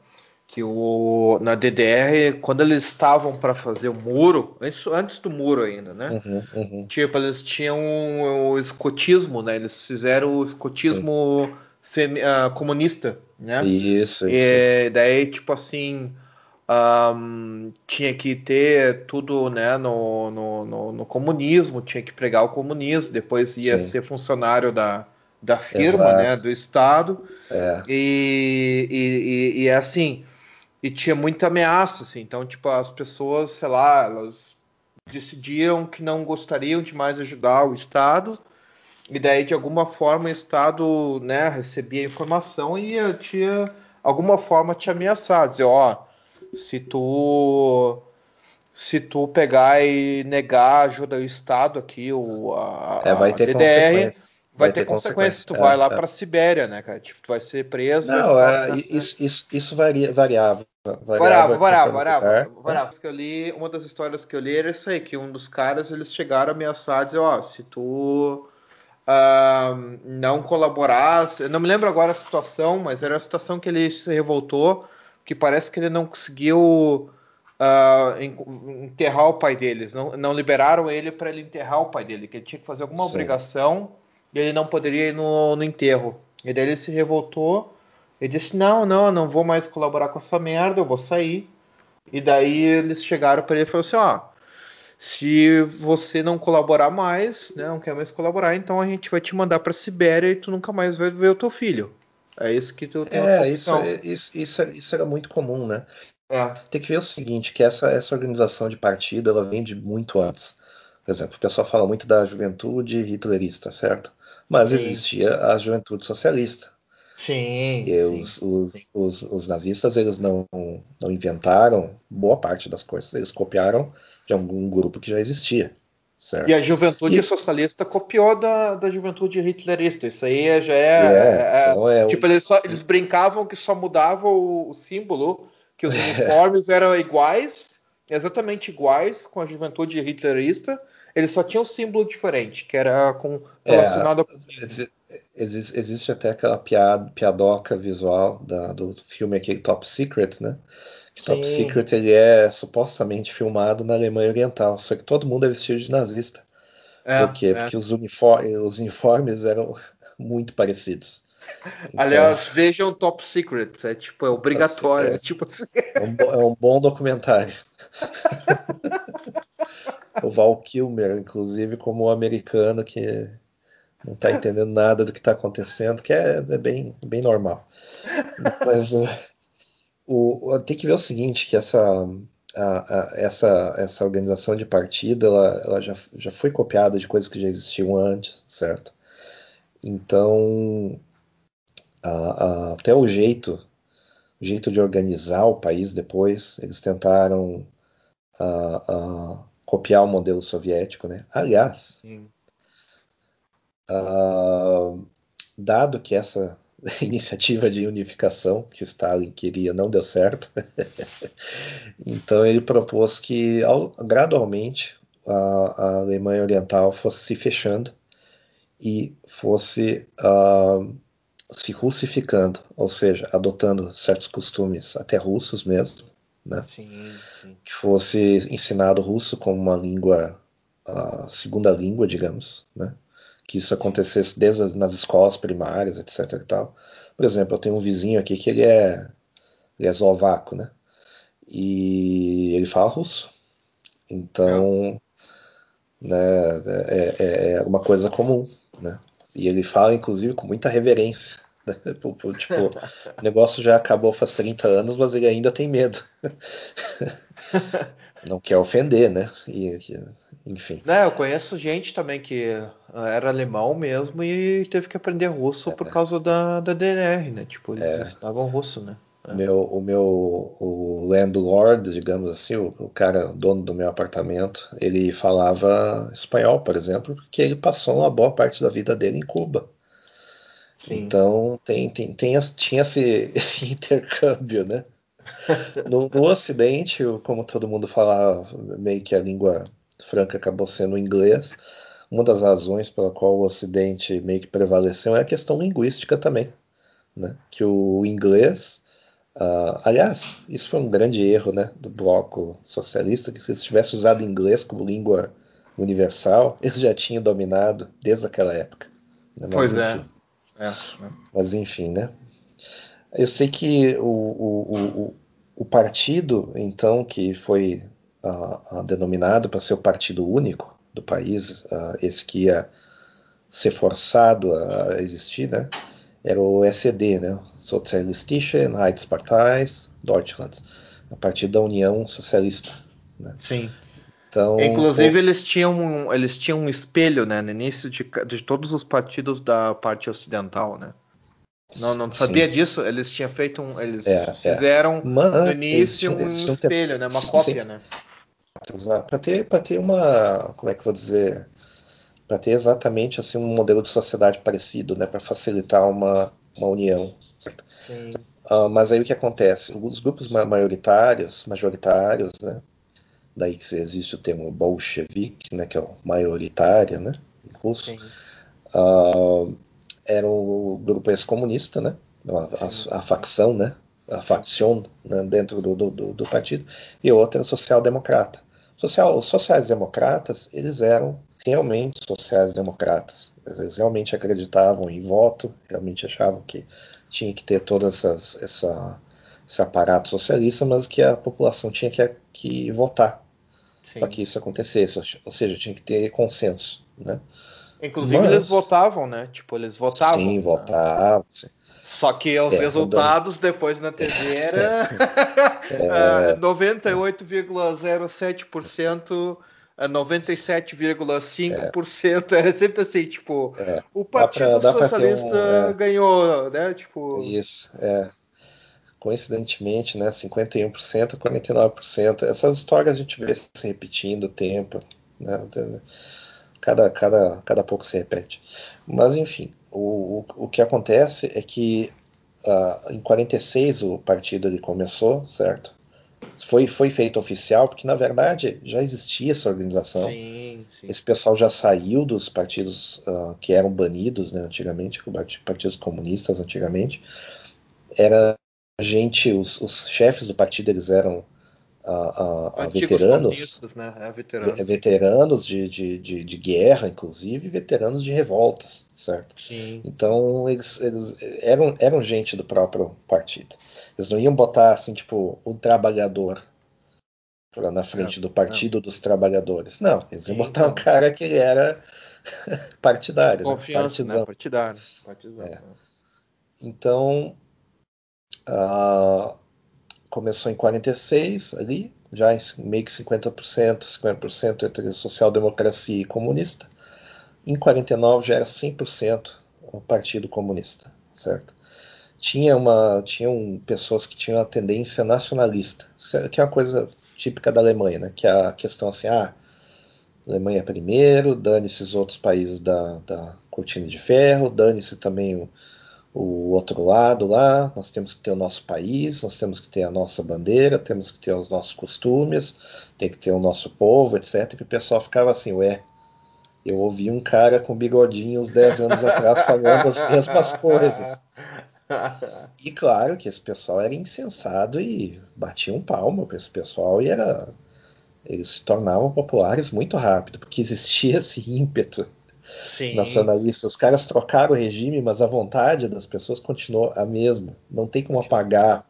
que o na DDR quando eles estavam para fazer o muro antes, antes do muro ainda né uhum, uhum. tipo eles tinham o escotismo né eles fizeram o escotismo femi, uh, comunista né isso, e isso. daí tipo assim um, tinha que ter tudo né, no, no, no, no, comunismo, tinha que pregar o comunismo, depois ia Sim. ser funcionário da, da firma, né, do Estado. É. E, e, e, é assim, e tinha muita ameaça, assim, então, tipo, as pessoas, sei lá, elas decidiram que não gostariam de mais ajudar o Estado, e daí, de alguma forma, o Estado, né, recebia informação e tinha, alguma forma, te ameaçar, dizer, ó, oh, se tu se tu pegar e negar a ajuda do Estado aqui, o, a, é, vai ter DDR, consequências. Vai, vai ter, ter consequências. Tu é, vai lá é. para Sibéria, né, cara? Tipo, tu vai ser preso. Não, é, isso, isso, isso varia, variava. Variava, variava, variava. variava. Que eu li, uma das histórias que eu li era isso aí, que um dos caras eles chegaram a ameaçar, dizer, ó, se tu uh, não colaborar, eu não me lembro agora a situação, mas era a situação que ele se revoltou que parece que ele não conseguiu uh, enterrar o pai deles. Não, não liberaram ele para ele enterrar o pai dele, que ele tinha que fazer alguma Sim. obrigação e ele não poderia ir no, no enterro. E daí ele se revoltou e disse: Não, não, não vou mais colaborar com essa merda, eu vou sair. E daí eles chegaram para ele e falaram assim: Ó, se você não colaborar mais, né, não quer mais colaborar, então a gente vai te mandar para Sibéria e tu nunca mais vai ver o teu filho. É isso que tu tem É, isso, isso, isso, isso, era muito comum, né? É. Tem que ver o seguinte, que essa, essa organização de partido, ela vem de muito antes. Por exemplo, o pessoal fala muito da juventude hitlerista, certo? Mas sim. existia a juventude socialista. Sim. E os, sim, os. Os, os, nazistas, eles não, não inventaram boa parte das coisas, eles copiaram de algum grupo que já existia. Certo. E a juventude e... socialista copiou da, da juventude hitlerista. Isso aí já é. é, é, então é tipo, eles, só, eles, brincavam que só mudava o, o símbolo, que os [laughs] uniformes eram iguais, exatamente iguais com a juventude hitlerista. Eles só tinham um símbolo diferente, que era com, é, relacionado é, a. Existe, existe, até aquela piada, piadoca visual da, do filme aquele Top Secret, né? Que Top Secret ele é supostamente filmado na Alemanha Oriental, só que todo mundo é vestido de nazista. É, Por quê? É. Porque os, uniformes, os uniformes eram [laughs] muito parecidos. Então, Aliás, vejam Top Secret, é tipo, é obrigatório. É, tipo... é, um, é um bom documentário. [laughs] o Val Kilmer, inclusive, como um americano que não está entendendo nada do que está acontecendo, que é, é, bem, bem normal. Mas o, tem que ver o seguinte, que essa, a, a, essa, essa organização de partido ela, ela já, já foi copiada de coisas que já existiam antes, certo? Então, a, até o jeito, o jeito de organizar o país depois, eles tentaram copiar o modelo soviético, né? Aliás, dado que essa [laughs] iniciativa de unificação que Stalin queria não deu certo. [laughs] então ele propôs que gradualmente a, a, Alemanha Oriental fosse se fechando e fosse uh, se russificando, ou seja, adotando certos costumes até russos mesmo, né? Sim, sim. que fosse ensinado russo como uma língua, a segunda língua, digamos, né? Que isso acontecesse desde as, nas escolas primárias, etc. E tal. Por exemplo, eu tenho um vizinho aqui que ele é, ele é eslovaco, né? E ele fala russo. Então, né, é, é, é uma coisa comum, né? E ele fala, inclusive, com muita reverência. Né? [laughs] tipo, o negócio já acabou faz 30 anos, mas ele ainda tem medo. [laughs] Não quer ofender, né? E, enfim. Não, eu conheço gente também que era alemão mesmo e teve que aprender russo é, por causa da, da DNR, né? Tipo, eles é. ensinavam russo, né? É. Meu, o meu o landlord, digamos assim, o, o, cara dono do meu apartamento, ele falava espanhol, por exemplo, porque ele passou uma boa parte da vida dele em Cuba. Sim. Então tem, tem, tem, tinha esse, [laughs] esse intercâmbio, né? No, no, Ocidente, como todo mundo falava, meio que a língua franca acabou sendo o inglês. Uma das razões pela qual o Ocidente meio que prevaleceu é a questão linguística também, né? Que o inglês Uh, aliás, isso foi um grande erro né, do bloco socialista, que se eles tivessem usado inglês como língua universal, eles já tinham dominado desde aquela época. Né? Mas, pois é. enfim. é. é. Mas enfim, né? Eu sei que o, o, o, o partido, então, que foi uh, uh, denominado para ser o partido único do país, esse que ia ser forçado a existir, né? era o SED, né? Sozialistische Einheitspartei Deutschland, a partir da União Socialista. Né? Sim. Então, Inclusive eles tinham eles tinham um espelho, né, no início de, de todos os partidos da parte ocidental, né? Não, não sabia sim. disso. Eles tinham feito um, eles é, é. fizeram é. no início um espelho, né, uma sim, cópia, sim. né? Para ter ter uma, como é que eu vou dizer, para ter exatamente assim um modelo de sociedade parecido, né, para facilitar uma, uma união. Uh, mas aí o que acontece? Os grupos maioritários, majoritários, né, daí que existe o termo bolchevique, né, que é o maioritário, né, em russo, uh, era o grupo ex-comunista, né, a, a, facção, né, a facção né, dentro do, do, do, partido, e outra social-democrata. Social, os sociais-democratas, eles eram realmente sociais-democratas. Eles realmente acreditavam em voto, realmente achavam que tinha que ter todo essas, essa, esse aparato socialista, mas que a população tinha que, que votar para que isso acontecesse. Ou seja, tinha que ter consenso. Né? Inclusive mas, eles votavam, né? Tipo, eles votavam. Sim, né? votavam. Sim. Só que os é, resultados depois na TV era é, 98,07% 97,5%. É. Era sempre assim, tipo, é. o Partido pra, Socialista um, é. ganhou, né? Tipo... Isso, é. Coincidentemente, né? 51%, 49%. Essas histórias a gente vê se repetindo o tempo, né? Cada, cada, cada pouco se repete. Mas, enfim, o, o, o que acontece é que uh, em 46 o partido ele começou, certo? foi, foi feito oficial, porque na verdade já existia essa organização. Sim, sim. Esse pessoal já saiu dos partidos uh, que eram banidos né, antigamente, partidos comunistas antigamente. Era gente, os, os chefes do partido eles eram uh, uh, veteranos, né? é, veteranos, veteranos de, de, de, de, guerra, inclusive, veteranos de revoltas, certo? Sim. Então eles, eles eram, eram gente do próprio partido. Eles não iam botar assim, tipo, o trabalhador lá na frente do Partido não. dos Trabalhadores. Não, eles iam Sim, botar não. um cara que ele era [laughs] partidário. Né? Confiança, né? Partidário. Partizão, é. né? Então, uh, começou em 46 ali, já em meio que 50%, 50% entre social-democracia e comunista. Em 49 já era 100% o Partido Comunista, certo? tinha uma tinham pessoas que tinham a tendência nacionalista, que é uma coisa típica da Alemanha, né? Que é a questão assim, ah, Alemanha primeiro, dane-se os outros países da, da cortina de ferro, dane-se também o, o outro lado lá, nós temos que ter o nosso país, nós temos que ter a nossa bandeira, temos que ter os nossos costumes, tem que ter o nosso povo, etc. E o pessoal ficava assim, ué, eu ouvi um cara com bigodinho uns 10 anos atrás falando as mesmas [laughs] coisas. e claro que esse pessoal era insensado e batia um palmo para esse pessoal e era eles se tornavam populares muito rápido, porque existia esse ímpeto Sim. nacionalista. Os caras trocaram o regime, mas a vontade das pessoas continuou a mesma. Não tem como apagar,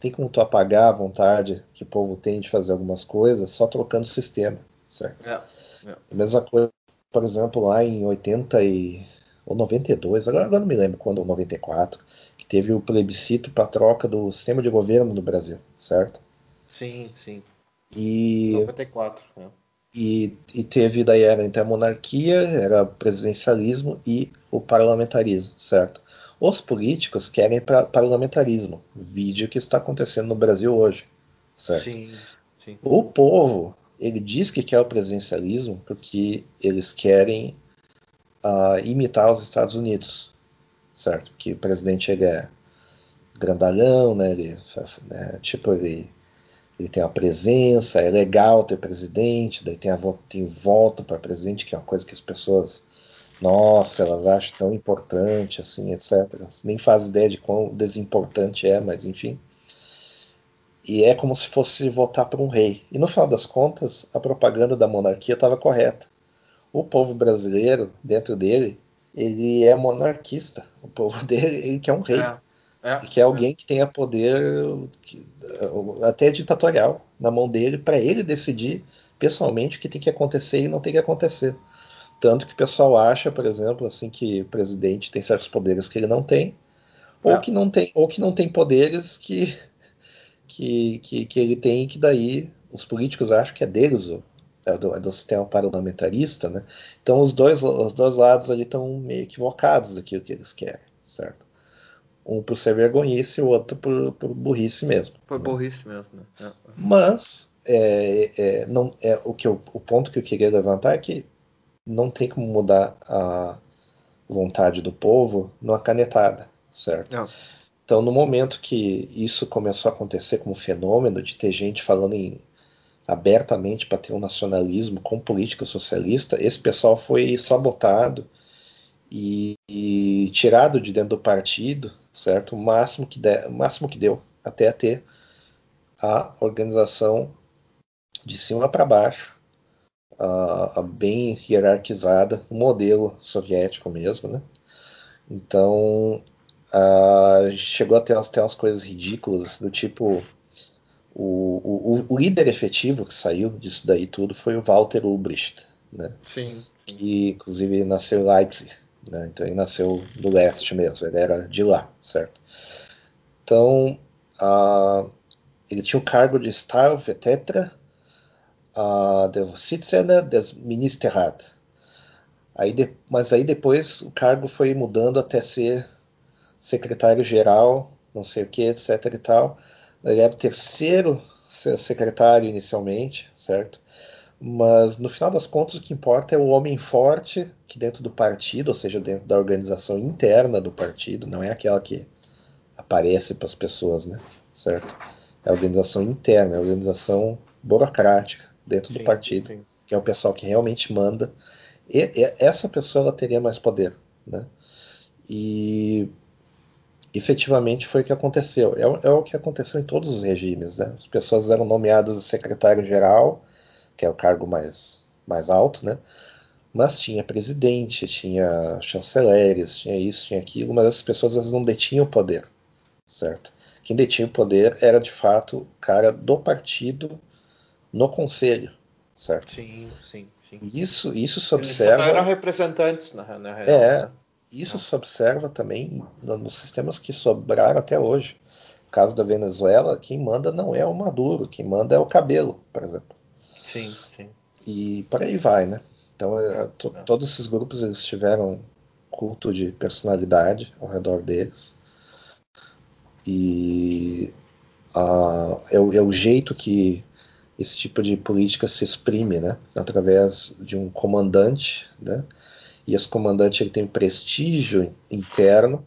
tem como tu apagar a vontade que o povo tem de fazer algumas coisas só trocando o sistema, certo? É, é. A mesma coisa, por exemplo, lá em 80 e ou 92, agora, agora não me lembro quando, ou 94, que teve o plebiscito para troca do sistema de governo no Brasil, certo? Sim, sim. E 94, né? E, e, teve daí era entre a monarquia, era presidencialismo e o parlamentarismo, certo? Os políticos querem pra, parlamentarismo, vídeo que está acontecendo no Brasil hoje, certo? Sim, sim. O povo ele diz que quer o presidencialismo porque eles querem uh, imitar os Estados Unidos, certo? Que o presidente ele é grandalhão, né? Ele, né? tipo ele ele tem a presença, é legal ter presidente, daí tem, a, tem voto para presidente, que é uma coisa que as pessoas, nossa, elas acham tão importante, assim, etc. Nem faz ideia de quão desimportante é, mas enfim. E é como se fosse votar para um rei. E no final das contas, a propaganda da monarquia estava correta. O povo brasileiro, dentro dele, ele é monarquista. O povo [laughs] dele, ele quer um rei. É. É, que é alguém é. que tenha poder que, até ditatorial na mão dele para ele decidir pessoalmente o que tem que acontecer e não tem que acontecer. Tanto que o pessoal acha, por exemplo, assim que o presidente tem certos poderes que ele não tem, é. ou que não tem, ou que não tem poderes que, que, que, que ele tem e que daí os políticos acham que é deles o, é do, é do, sistema parlamentarista, né? Então os dois, os dois lados ali estão meio equivocados daquilo que eles querem, certo? Um por ser vergonhice e o outro por, por burrice mesmo. Por né? burrice mesmo, né? É. Mas é, é, não, é, o, que eu, o ponto que eu queria levantar é que não tem como mudar a vontade do povo numa canetada, certo? Não. Então, no momento que isso começou a acontecer como fenômeno, de ter gente falando em, abertamente para ter um nacionalismo com política socialista, esse pessoal foi sabotado e, e, tirado de dentro do partido, certo? O máximo que, de, máximo que deu até ter a organização de cima para baixo, a, a bem hierarquizada, o modelo soviético mesmo, né? Então a, chegou a ter umas, umas coisas ridículas do tipo o, o, o, líder efetivo que saiu disso daí tudo foi o Walter Ulbricht, né? Sim. Que inclusive nasceu em Leipzig, né? Então ele nasceu do leste mesmo, ele era de lá, certo? Então, uh, ele tinha o cargo de Stellvertreter uh, der Vorsitzender des Ministerrat. Aí de, mas aí depois o cargo foi mudando até ser secretário-geral, não sei o que, etc e tal. Ele era o terceiro secretário inicialmente, certo? Mas no final das contas o que importa é o homem forte que dentro do partido, ou seja, dentro da organização interna do partido, não é aquela que aparece para as pessoas, né? Certo? É a organização interna, é a organização burocrática dentro sim, do partido, sim. que é o pessoal que realmente manda. E, e essa pessoa ela teria mais poder, né? E efetivamente foi o que aconteceu. É, é, o que aconteceu em todos os regimes, né? As pessoas eram nomeadas secretário-geral que é o cargo mais, mais alto, né? Mas tinha presidente, tinha chanceleres, tinha isso, tinha aquilo, mas essas pessoas elas não detinham o poder, certo? Quem detinha o poder era de fato o cara do partido no conselho, certo? Sim, sim, sim. Isso, isso se observa. Eles eram representantes na, na real. É, isso ah. se observa também nos sistemas que sobraram até hoje. No caso da Venezuela, quem manda não é o Maduro, quem manda é o cabelo, por exemplo. Sim, sim. E por aí vai, né? Então, é, to, todos esses grupos eles tiveram culto de personalidade ao redor deles. E uh, é, o, é, o, jeito que esse tipo de política se exprime, né? Através de um comandante, né? E esse comandante ele tem um prestígio interno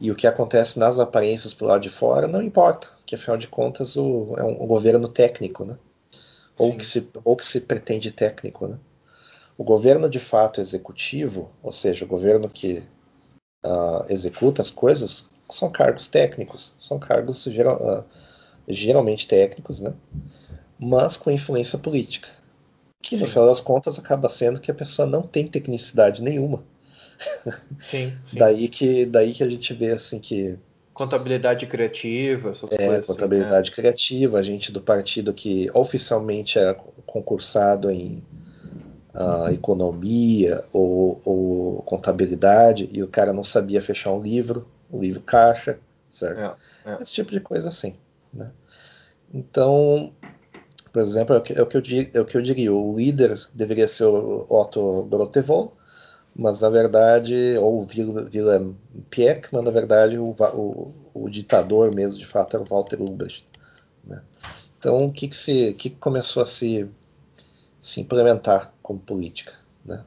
e o que acontece nas aparências por lado de fora não importa, porque afinal de contas o, é um, um governo técnico, né? Ou que, se, ou que se pretende técnico. Né? O governo de fato executivo, ou seja, o governo que uh, executa as coisas, são cargos técnicos, são cargos geral, uh, geralmente técnicos, né? mas com influência política. Que no sim. final das contas acaba sendo que a pessoa não tem tecnicidade nenhuma. Sim, [laughs] sim. daí, que, daí que a gente vê assim que. Contabilidade criativa, essas é, coisas. Contabilidade assim, né? criativa, a gente do partido que oficialmente é concursado em uh, economia ou, ou, contabilidade e o cara não sabia fechar um livro, o um livro caixa, certo? É, é. Esse tipo de coisa assim. Né? Então, por exemplo, é o que, é eu, é o que eu diria, o líder deveria ser o Otto Grotewohl, mas na verdade, ou o Willem Pieck, mas na verdade o, o, o, ditador mesmo, de fato, era o Walter Ulbricht. Né? Então, o que, que, se, que começou a se, se implementar como política? Né?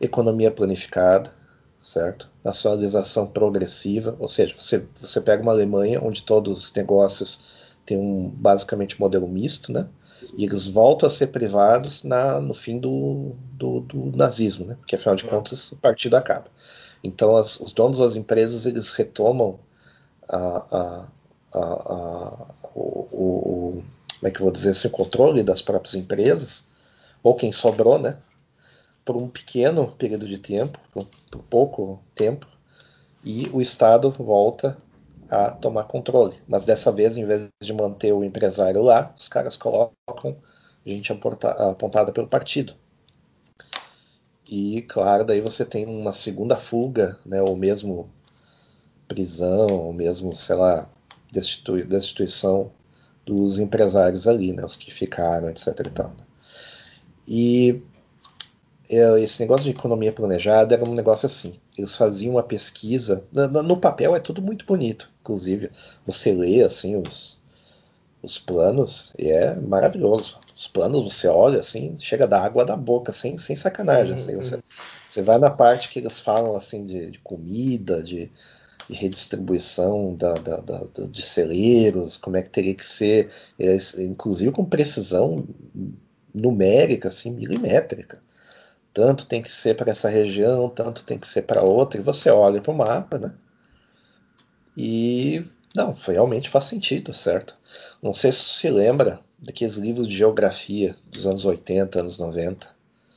Economia planificada, certo? Nacionalização progressiva, ou seja, você, você pega uma Alemanha onde todos os negócios têm um basicamente modelo misto, né? E eles voltam a ser privados na, no fim do, do, do nazismo, né? Porque afinal de contas o partido acaba. Então as, os donos das empresas eles retomam a, a, a, o, o, como é que vou dizer assim, o controle das próprias empresas ou quem sobrou, né? Por um pequeno período de tempo, por, por pouco tempo, e o Estado volta a tomar controle. Mas dessa vez, em vez de manter o empresário lá, os caras colocam gente apontada pelo partido. E claro, daí você tem uma segunda fuga, né, ou mesmo prisão, ou mesmo, sei lá, destitui destituição dos empresários ali, né, os que ficaram, etc. E, tal, né. e esse negócio de economia planejada era um negócio assim. Eles faziam uma pesquisa. No, papel é tudo muito bonito. Inclusive, você lê assim os, os planos e é maravilhoso. Os planos você olha assim, chega da água da boca, sem, sem sacanagem. Assim, você, você vai na parte que eles falam assim de, de comida, de, de redistribuição da, da, da, de celeiros, como é que teria que ser, inclusive com precisão numérica, assim, milimétrica tanto tem que ser para essa região, tanto tem que ser para outra, e você olha para o mapa, né? E não, realmente faz sentido, certo? Não sei se se lembra daqueles livros de geografia dos anos 80, anos 90.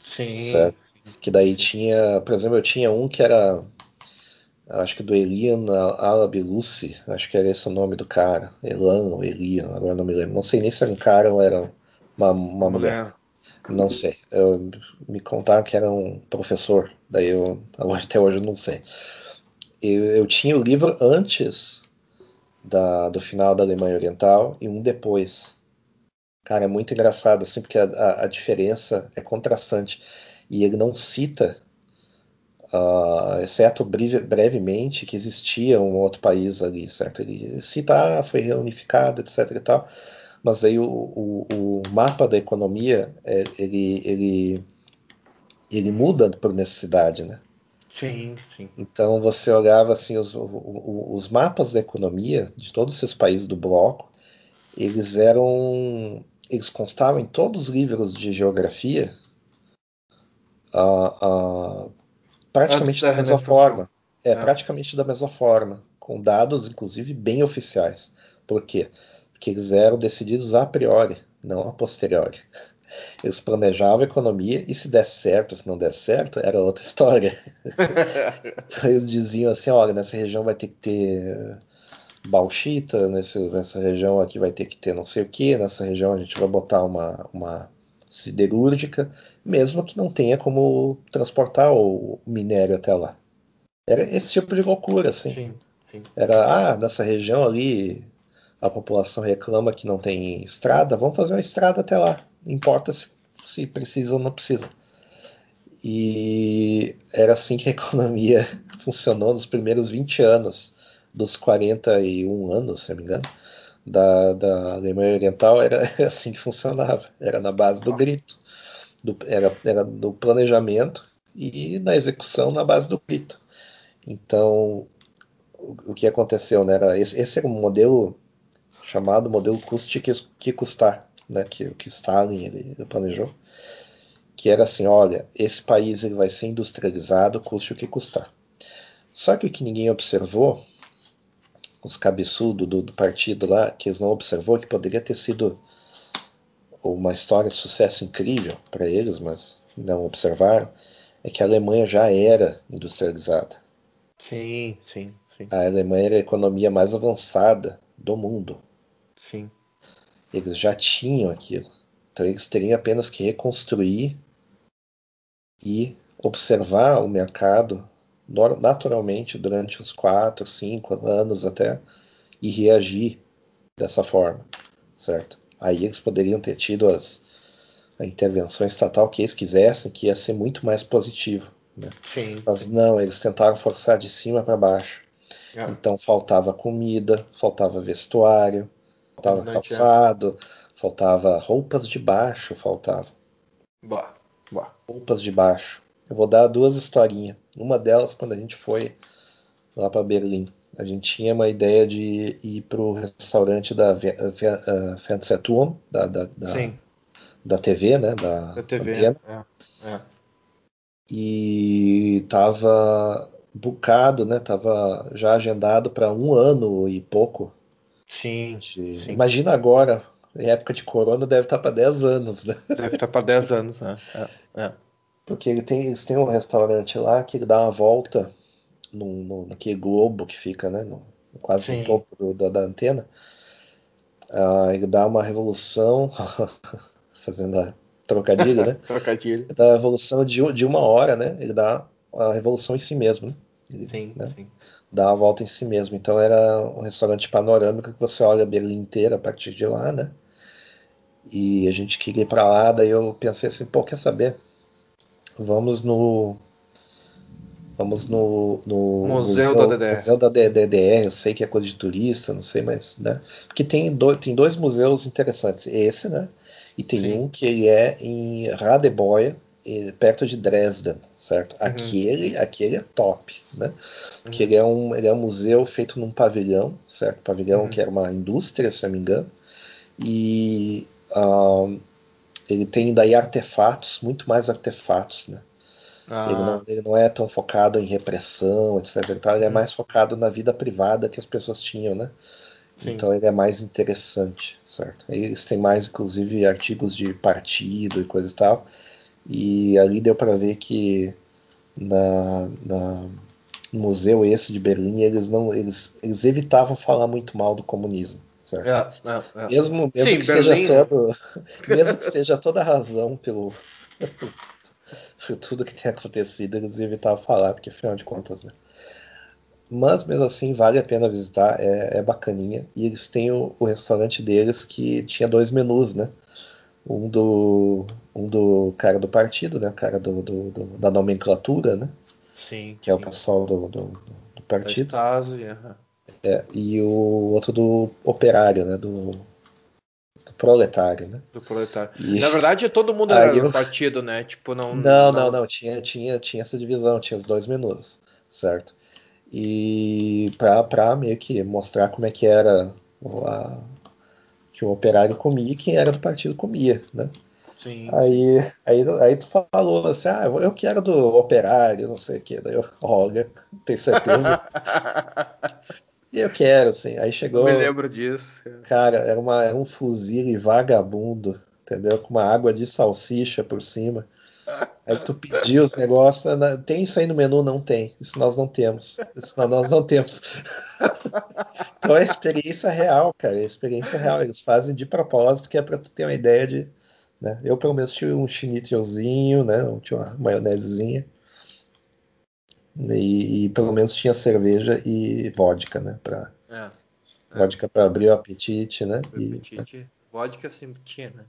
Sim. Certo? Que daí tinha, por exemplo, eu tinha um que era acho que do Elian Alabilucci, acho que era esse o nome do cara, Elan ou Elian, agora não me lembro. Não sei nem se era um cara ou era uma, uma mulher. mulher. Não sei. Eu, me contaram que era um professor, daí eu [laughs] até hoje eu não sei. Eu, eu tinha o livro antes da, do final da Alemanha Oriental e um depois. Cara, é muito engraçado, assim, porque a, a, a diferença é contrastante. E ele não cita, uh, exceto breve, brevemente, que existia um outro país ali, certo? Ele cita, ah, foi reunificado, etc e tal mas aí o, o, o mapa da economia é, ele, ele, ele muda por necessidade, né? Sim, sim. Então você olhava assim os, os mapas da economia de todos esses países do bloco, eles eram, eles constavam em todos os livros de geografia uh, uh, praticamente da mesma forma. É, é, praticamente da mesma forma, com dados inclusive bem oficiais. Por quê? Que eles eram decididos a priori, não a posteriori. Eles planejavam a economia e se desse certo, se não desse certo, era outra história. [laughs] então eles diziam assim, olha, nessa região vai ter que ter bauxita, nesse, nessa região aqui vai ter que ter não sei o que, nessa região a gente vai botar uma, uma siderúrgica, mesmo que não tenha como transportar o minério até lá. Era esse tipo de loucura, assim. Sim, sim. Era, ah, nessa região ali a população reclama que não tem estrada, vamos fazer uma estrada até lá. Não importa se, se precisa ou não precisa. E era assim que a economia [laughs] funcionou nos primeiros 20 anos, dos 41 anos, se não me engano, da, da Alemanha Oriental, era [laughs] assim que funcionava. Era na base do grito, do, era, era do planejamento e na execução na base do grito. Então, o, o que aconteceu, né? Era, esse, esse era um modelo chamado modelo custe que custar, né, que, que Stalin ele, ele planejou, que era assim, olha, esse país ele vai ser industrializado, custe o que custar. Só que o que ninguém observou os cabeçudos do, do, partido lá, que eles não observou, que poderia ter sido uma história de sucesso incrível para eles, mas não observaram, é que a Alemanha já era industrializada. Sim, sim, sim. A Alemanha era a economia mais avançada do mundo. Eles já tinham aquilo. Então eles teriam apenas que reconstruir e observar o mercado naturalmente durante uns 4, 5 anos até e reagir dessa forma, certo? Aí eles poderiam ter tido as, a intervenção estatal que eles quisessem, que ia ser muito mais positivo. Né? Sim, Mas não, eles tentaram forçar de cima para baixo. É. Então faltava comida, faltava vestuário, faltava Não calçado, faltava roupas de baixo, faltava Boa, boa. roupas de baixo. Eu vou dar duas historinhas. Uma delas quando a gente foi lá para Berlim. A gente tinha uma ideia de ir para o restaurante da Fernsehturm, da, da, da, Sim, da TV, né? Da, da TV. antena. É, é. E tava bucado, né? Tava já agendado para um ano e pouco. Sim, sim. Imagina agora, em época de corona, deve estar para 10 anos, né? Deve estar para 10 anos, né? É, é. Porque ele tem, eles têm um restaurante lá que ele dá uma volta num, num- naquele globo que fica, né? no- quase Sim. no topo do- da, da antena. Ah, ele dá uma revolução, [laughs] fazendo a trocadilho, né? [laughs] Trocadilho. Ele dá uma revolução de, de uma hora, né? Ele dá a revolução em si mesmo, né? Ele, Sim, né? sim. Dá a volta em si mesmo. Então era um restaurante panorâmico que você olha Berlim inteira a partir de lá, né? E a gente queria ir pra lá, daí eu pensei assim, pô, quer saber? Vamos no. Vamos no, no Museu da DDR. Museu da DDR, eu sei que é coisa de turista, não sei, mas, né? Porque tem, do, tem dois museus interessantes. Esse, né? E tem Sim. um que é em Radebeul, eh, perto de Dresden, certo? Uhum. Aquele, aquele é top, né? Porque ele é, um, ele é um museu feito num pavilhão, certo? Pavilhão Uhum. que era uma indústria, se não me engano. E ele tem daí artefatos, muito mais artefatos, né? Ah, Ele, não, ele não é tão focado em repressão, etc. tal, ele é Hum. mais focado na vida privada que as pessoas tinham, né? sim. Então ele é mais interessante, certo? Eles têm mais, inclusive, artigos de partido e coisa e tal. E ali deu para ver que na, na- no museu esse de Berlim eles não eles, eles evitavam falar muito mal do comunismo, certo? É, é, é. Mesmo, mesmo Sim, que Berlim, seja todo, [laughs] mesmo que seja toda a razão pelo por tudo que tem acontecido, eles evitavam falar, porque afinal de contas, né? Mas mesmo assim vale a pena visitar, é, é bacaninha. E eles têm o, o restaurante deles que tinha dois menus, né? Um do, um do cara do partido, né? O cara do, do- do- da nomenclatura, né? Sim. Que é o pessoal do, do- do Da partido. Stasi, aham. É, e o outro do operário, né? Do, do proletário, né? do proletário. E- Na verdade, todo mundo [laughs] era do eu- partido, né? Tipo, não. Não, não, não. Tinha, tinha, tinha essa divisão, tinha os dois menus, certo? E pra, pra meio que mostrar como é que era a- que o operário comia e quem era do partido comia, né? Sim. Aí, aí, aí tu falou assim, ah, eu quero do operário, não sei o que. Daí eu, olha, tem certeza? [laughs] E eu quero, assim. Aí Eu chegou, me lembro disso. cara, era, uma, era um fuzile vagabundo, entendeu? Com uma água de salsicha por cima. Aí tu pediu os negócios, né? tem isso aí no menu? Não tem. Isso nós não temos. Isso não, nós não temos. [laughs] Então é experiência real, cara. É experiência real. Eles fazem de propósito, que é pra tu ter uma ideia de. Né? Eu, pelo menos, tinha um schnitzelzinho, né? Tinha uma maionesezinha. E, e pelo menos tinha cerveja e vodka, né? Pra, É. É. Vodka pra abrir o apetite, né? O E apetite. Vodka sempre tinha, né?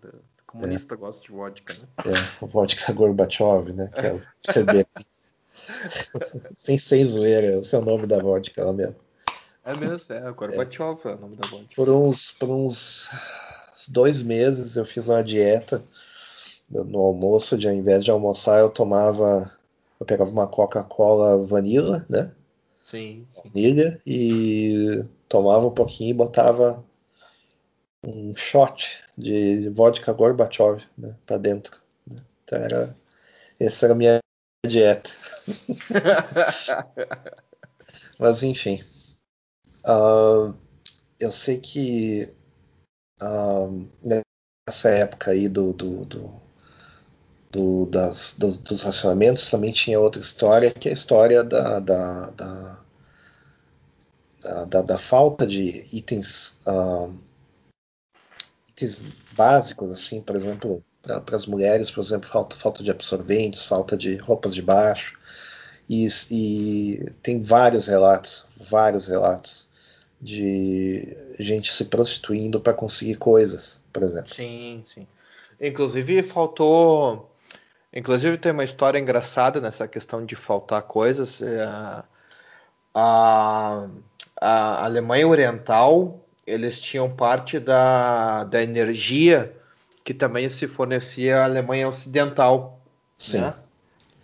Comunista gosta de vodka, né? é, vodka [laughs] Gorbachev, né? Que é o que é [laughs] sem, sem zoeira, esse é o nome da vodka lá mesmo. É mesmo, é. Gorbachev é o nome da vodka. Por uns, por uns dois meses eu fiz uma dieta no almoço, de ao invés de almoçar eu tomava, eu pegava uma Coca-Cola vanilla, né? Sim. sim. Vanilha e tomava um pouquinho e botava um shot de vodka Gorbachev, né, para dentro. né? Então era essa era a minha dieta. [laughs] Mas enfim. Uh, eu sei que uh, nessa época aí do, do, do, do das, do, dos racionamentos também tinha outra história, que é a história da, da, da, da, da falta de itens, uh, básicos, assim, por exemplo, para as mulheres, por exemplo, falta, falta de absorventes, falta de roupas de baixo. E, e tem vários relatos, vários relatos de gente se prostituindo para conseguir coisas, por exemplo. Sim, sim. Inclusive faltou, inclusive tem uma história engraçada nessa questão de faltar coisas. É, a, a Alemanha Oriental eles tinham parte da, da energia que também se fornecia à Alemanha Ocidental. Sim. Né?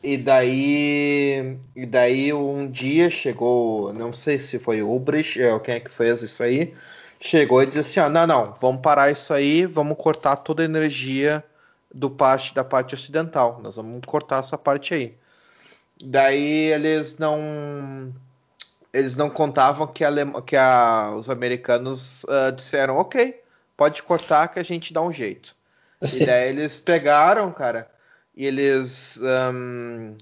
E daí, e daí um dia chegou, não sei se foi o Ubrich, é, quem é que fez isso aí, chegou e disse assim, ah, não, não, vamos parar isso aí, vamos cortar toda a energia do parte da parte ocidental, nós vamos cortar essa parte aí. Daí eles não eles não contavam que, a, que a, os americanos uh, disseram, ok, pode cortar que a gente dá um jeito. E daí [laughs] eles pegaram, cara, e eles. Um,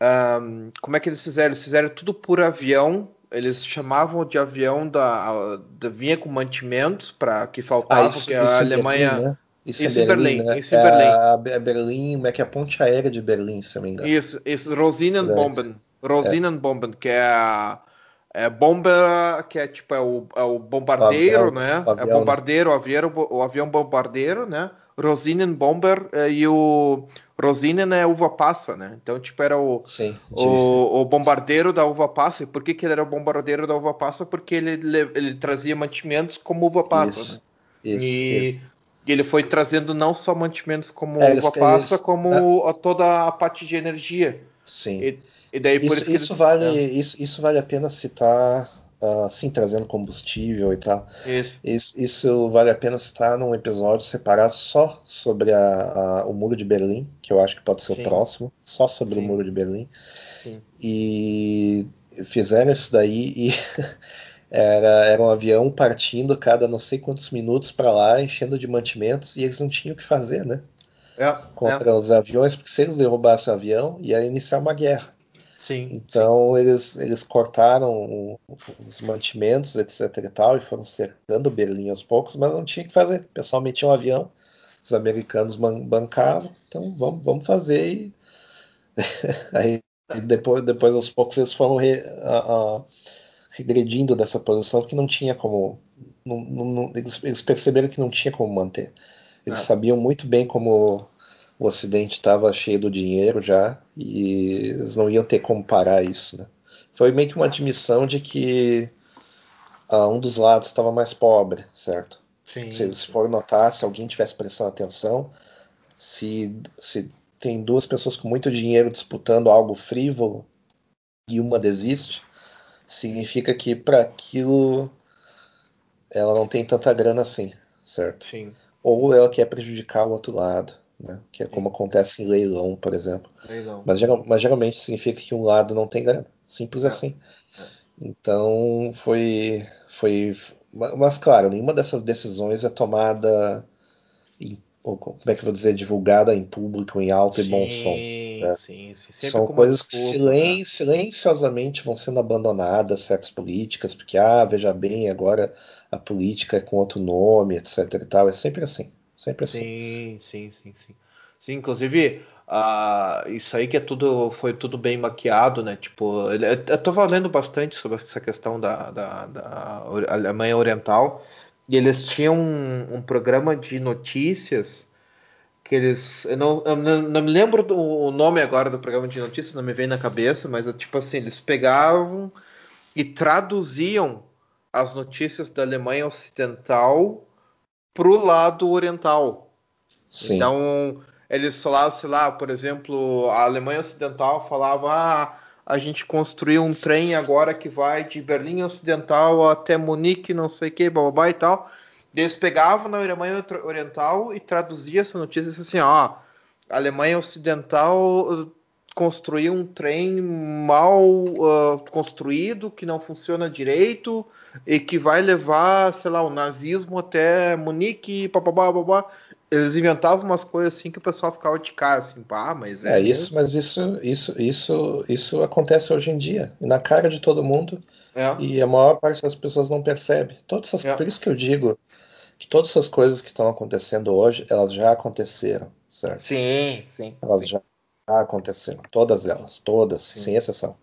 um, como é que eles fizeram? Eles fizeram tudo por avião. Eles chamavam de avião da, da vinha com mantimentos para que faltavam, ah, isso, a Alemanha. Berlim, né? Isso, isso, em Berlim, Berlim né? Isso em é Berlim. A, a Berlim, como é que é a ponte aérea de Berlim, se não me engano. Isso, isso, Rosinenbomben. Rosinenbomben, é. que é a é bomba, que é tipo é o, é o bombardeiro, o avião, né? O avião, é bombardeiro, né? avião, o avião bombardeiro, né? Rosinen Bomber eh, e o Rosinen é uva passa, né? Então, tipo, era o, Sim, o, o, bombardeiro da uva passa. E por que, que ele era o bombardeiro da uva passa? Porque ele, ele, ele trazia mantimentos como uva passa. Isso, né? isso, e, isso. ele foi trazendo não só mantimentos como é, uva passa, como é. toda a parte de energia. Sim. E, e daí por isso, isso, isso vale, é. isso, isso vale a pena citar assim, trazendo combustível e tal. Isso. isso. isso. vale a pena citar num episódio separado só sobre a, a, o Muro de Berlim, que eu acho que pode ser Sim. o próximo, só sobre Sim. o Muro de Berlim. Sim. E fizeram isso daí e [laughs] era, era um avião partindo cada não sei quantos minutos para lá, enchendo de mantimentos, e eles não tinham o que fazer, né? É, Contra é. os aviões, porque se eles derrubassem o avião, ia iniciar uma guerra. Sim, então sim. Eles, eles cortaram os mantimentos, etc e tal, e foram cercando Berlim aos poucos, mas não tinha que fazer. O pessoal metia um avião, os americanos bancavam, então vamos, vamos fazer. E... [laughs] Aí depois, depois aos poucos eles foram re, a, a, regredindo dessa posição que não tinha como. Não, não, eles, eles, perceberam que não tinha como manter. Eles é. sabiam muito bem como o Ocidente estava cheio do dinheiro já e eles não iam ter como parar isso. Né? Foi meio que uma admissão de que uh, um dos lados estava mais pobre, certo? Sim, se, se for notar, se alguém tivesse prestando atenção, se, se tem duas pessoas com muito dinheiro disputando algo frívolo e uma desiste, significa que para aquilo ela não tem tanta grana assim, certo? Sim. Ou ela quer prejudicar o outro lado né? que é como acontece em leilão, por exemplo. Leilão. Mas, mas, geralmente significa que um lado não tem grana. Simples é. assim. É. Então foi, foi. Mas claro, nenhuma dessas decisões é tomada em, como é que eu vou dizer, divulgada em público, em alto sim, e bom som. Sim, sim. São coisas que silen, né? silenciosamente vão sendo abandonadas, certas políticas, porque, ah, veja bem, agora a política é com outro nome, etc e tal. É sempre assim. Sempre assim. Sim, sim, sim, sim. Sim, inclusive, uh, isso aí que é tudo, foi tudo bem maquiado, né? Tipo, eu tô falando bastante sobre essa questão da, da, da Alemanha Oriental. E eles tinham um, um, programa de notícias que eles. Eu não, eu não me lembro do, o nome agora do programa de notícias, não me vem na cabeça, mas é tipo assim, eles pegavam e traduziam as notícias da Alemanha Ocidental pro lado oriental. Sim. Então, eles falavam, sei lá, por exemplo, a Alemanha Ocidental falava: ah, a gente construiu um trem agora que vai de Berlim Ocidental até Munique, não sei o que, babá e tal. Eles pegavam na Alemanha Oriental e traduziam essa notícia assim: ó, a Alemanha Ocidental construir um trem mal uh, construído, que não funciona direito e que vai levar, sei lá, o nazismo até Munique, papabá, babá. Eles inventavam umas coisas assim que o pessoal ficava de cara, assim, pá, mas é. é isso, mas isso, isso, isso, isso acontece hoje em dia, na cara de todo mundo, é. e a maior parte das pessoas não percebe. Todas essas, é. Por isso que eu digo que todas essas coisas que estão acontecendo hoje, elas já aconteceram, certo? Sim, sim. Elas sim. já aconteceram, todas elas, todas, sim. sem exceção.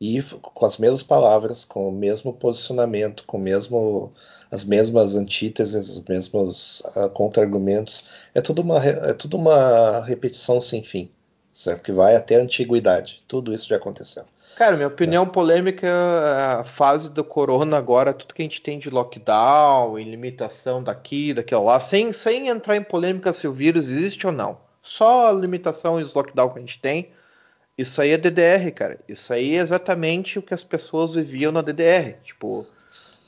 E com as mesmas palavras, com o mesmo posicionamento, com mesmo, as mesmas antíteses, os mesmos uh, contra-argumentos. É tudo, uma, é tudo uma repetição sem fim, certo? Que vai até a antiguidade. Tudo isso já aconteceu. Cara, minha opinião é. polêmica é a fase do corona agora, tudo que a gente tem de lockdown e limitação daqui, daquela lá, sem, sem entrar em polêmica se o vírus existe ou não. Só a limitação e os lockdown que a gente tem isso aí é DDR, cara. Isso aí é exatamente o que as pessoas viviam na DDR. Tipo,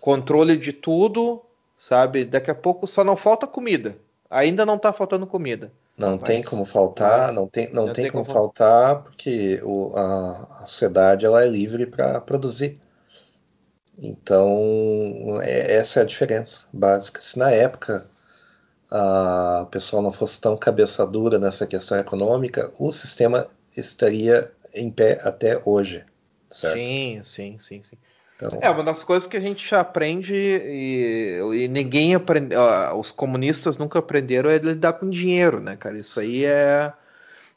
controle de tudo, sabe? Daqui a pouco só não falta comida. Ainda não tá faltando comida. Não mas, tem como faltar, não tem, não, não tem, tem, como, como faltar, porque o, a, a sociedade ela é livre para produzir. Então, é, essa é a diferença básica. Se na época a pessoa não fosse tão cabeça dura nessa questão econômica, o sistema estaria em pé até hoje, certo? Sim, sim, sim, sim. Então... É uma das coisas que a gente aprende e, e ninguém aprende, os comunistas nunca aprenderam é lidar com dinheiro, né, cara? Isso aí é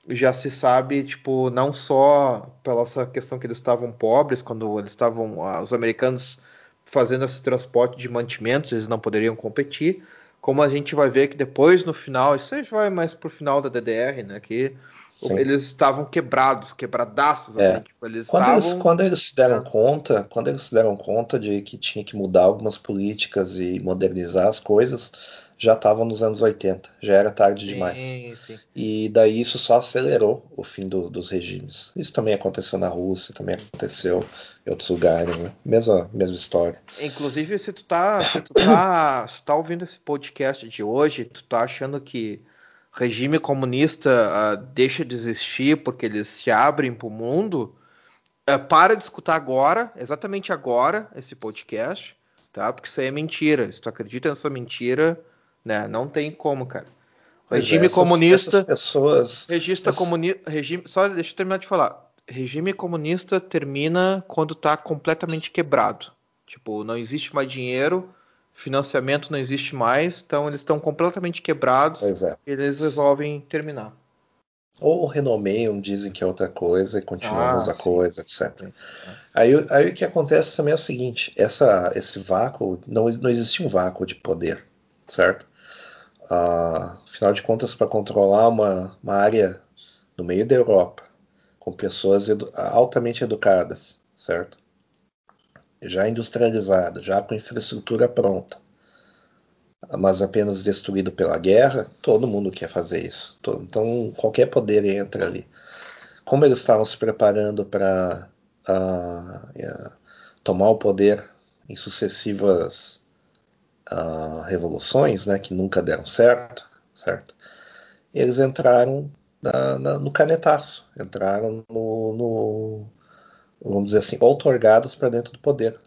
já se sabe, tipo, não só pela essa questão que eles estavam pobres quando eles estavam os americanos fazendo esse transporte de mantimentos, eles não poderiam competir, como a gente vai ver que depois no final, isso aí vai mais pro final da DDR, né, que Sim. eles estavam quebrados, quebradaços, é. assim, tipo, eles quando, estavam... eles, quando eles se deram conta, quando eles se deram conta de que tinha que mudar algumas políticas e modernizar as coisas, já estavam nos anos 80, já era tarde sim, demais. Sim. E daí isso só acelerou o fim do, dos regimes. Isso também aconteceu na Rússia, também aconteceu em outros lugares, né? mesma, mesma história. Inclusive, se tu tá, se tu tá, [coughs] se tu tá ouvindo esse podcast de hoje, tu tá achando que regime comunista uh, deixa de existir porque eles se abrem para o mundo, uh, para de escutar agora, exatamente agora, esse podcast, tá? Porque isso aí é mentira. Se tu acredita nessa mentira, né? Não tem como, cara. Regime é, essas, comunista. Essas pessoas. Regista essas... comunista. Regime. Só deixa eu terminar de falar. Regime comunista termina quando tá completamente quebrado. Tipo, não existe mais dinheiro, financiamento não existe mais, então eles estão completamente quebrados. É. E eles resolvem terminar. Ou renomeiam, dizem que é outra coisa e continuam ah, a mesma sim. coisa, etc. Aí, aí o que acontece também é o seguinte: essa, esse vácuo, não, não existia um vácuo de poder, certo? Uh, afinal de contas, para controlar uma, uma área no meio da Europa, com pessoas edu altamente educadas, certo? Já industrializada, já com infraestrutura pronta, mas apenas destruído pela guerra, todo mundo quer fazer isso. Então, qualquer poder entra ali. Como eles estavam se preparando para uh, uh, tomar o poder em sucessivas uh, revoluções, né, que nunca deram certo, certo? Eles entraram na, na, no canetaço, entraram no, no, vamos dizer assim, outorgados para dentro do poder,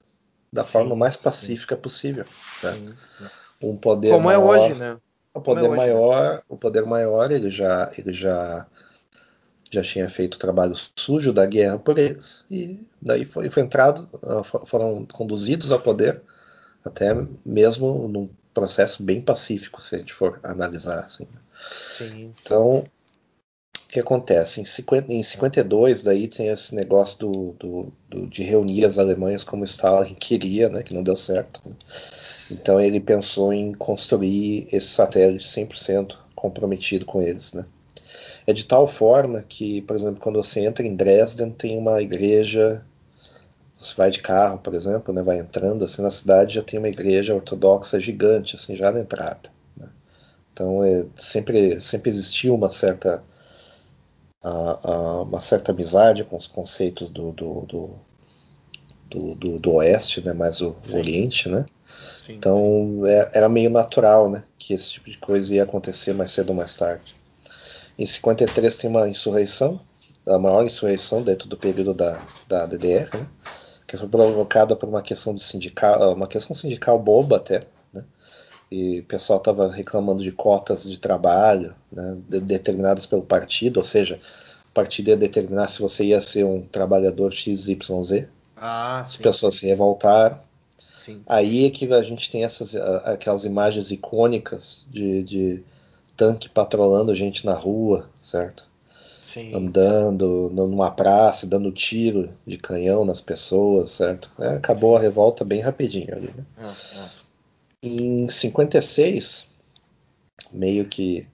da sim, forma mais pacífica sim. possível. Sim, um poder como maior, é hoje, né? O poder é hoje, maior, né? o poder maior, ele já, ele já já tinha feito o trabalho sujo da guerra por eles e daí foi, foi entrado, ah, foram conduzidos ao poder até mesmo num processo bem pacífico, se a gente for analisar assim. Sim. Então, o que acontece? Em, 50, em 52, daí tem esse negócio do, do, do, de reunir as Alemanhas como Stalin queria, né, que não deu certo. Né? Então ele pensou em construir esse satélite 100% comprometido com eles. Né? É de tal forma que, por exemplo, quando você entra em Dresden, tem uma igreja você vai de carro, por exemplo, né, vai entrando assim na cidade já tem uma igreja ortodoxa gigante assim já na entrada. Né? Então é, sempre sempre existiu uma certa a, a, uma certa amizade com os conceitos do do, do, do, do, do oeste, né, mais o, oriente, né? Sim. Então é, era meio natural, né, que esse tipo de coisa ia acontecer mais cedo ou mais tarde. Em 53 tem uma insurreição a maior insurreição dentro do período da, da DDR, né? Que foi provocada por uma questão de sindical, uma questão sindical boba até, né? E o pessoal estava reclamando de cotas de trabalho, né? de, determinadas pelo partido, ou seja, o partido ia determinar se você ia ser um trabalhador XYZ. Ah, As sim. pessoas se revoltaram. Sim. Aí é que a gente tem essas aquelas imagens icônicas de, de tanque patrolando gente na rua, certo? Sim. andando numa praça, dando tiro de canhão nas pessoas, certo? É, acabou a revolta bem rapidinho ali, né? É, é. Em 56, meio que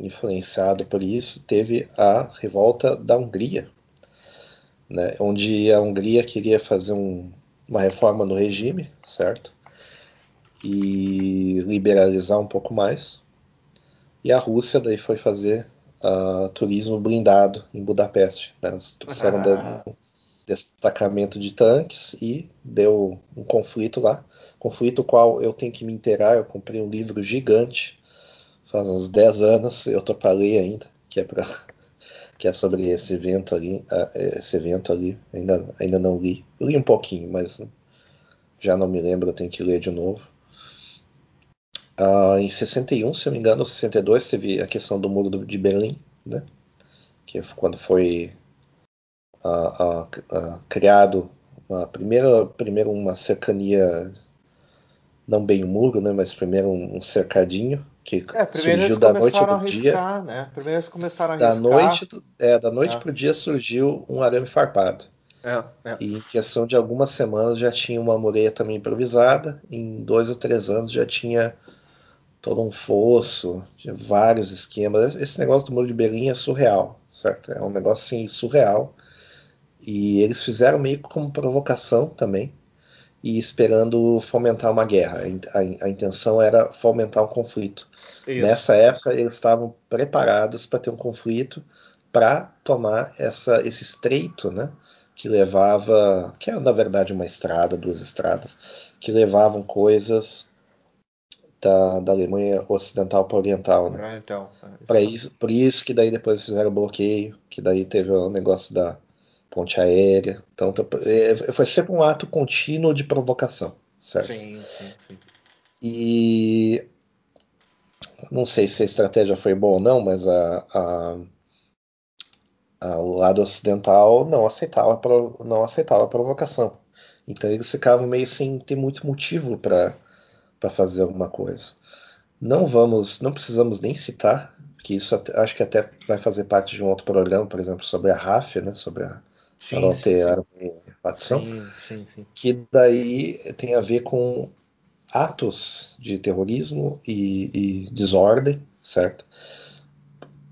influenciado por isso, teve a revolta da Hungria, né? Onde a Hungria queria fazer um, uma reforma no regime, certo? E liberalizar um pouco mais. E a Rússia daí foi fazer uh, turismo blindado em Budapeste. Né? Eles trouxeram Ah. um destacamento de tanques e deu um conflito lá. Conflito qual eu tenho que me inteirar. Eu comprei um livro gigante faz uns 10 anos, eu tô para ler ainda, que é para [laughs] que é sobre esse evento ali, uh, esse evento ali, ainda, ainda não li. Eu li um pouquinho, mas já não me lembro, eu tenho que ler de novo. Uh, em 61, se não me engano, 62 teve a questão do muro de Berlim, né? Que quando foi uh, uh, criado a primeira, primeiro uma cercania, não bem um muro, né? Mas primeiro um, um cercadinho que É, surgiu da noite começaram a pro dia. né? Primeiro eles começaram a Da noite, é, da noite É. pro dia surgiu um arame farpado. É, é. E em questão de algumas semanas já tinha uma muralha também improvisada. Em dois ou três anos já tinha todo um fosso, tinha vários esquemas. Esse negócio do muro de Berlim é surreal, certo? É um negócio assim surreal. E eles fizeram meio como provocação também, e esperando fomentar uma guerra. A intenção era fomentar um conflito. Isso. Nessa época eles estavam preparados para ter um conflito, para tomar essa, esse estreito, né? Que levava, que era na verdade uma estrada, duas estradas, que levavam coisas da, da Alemanha Ocidental para Oriental, né? É, Então, Para isso, por isso que daí depois fizeram o bloqueio, que daí teve o negócio da ponte aérea. Então é, foi sempre um ato contínuo de provocação, certo? Sim, sim, sim. E não sei se a estratégia foi boa ou não, mas a, a- a- o lado ocidental não aceitava, não aceitava a provocação. Então eles ficavam meio sem ter muito motivo para fazer alguma coisa. Não vamos, não precisamos nem citar, que isso até- acho que até vai fazer parte de um outro programa, por exemplo, sobre a RAF, né, sobre a sim. facção, que daí tem a ver com atos de terrorismo e, e desordem, certo?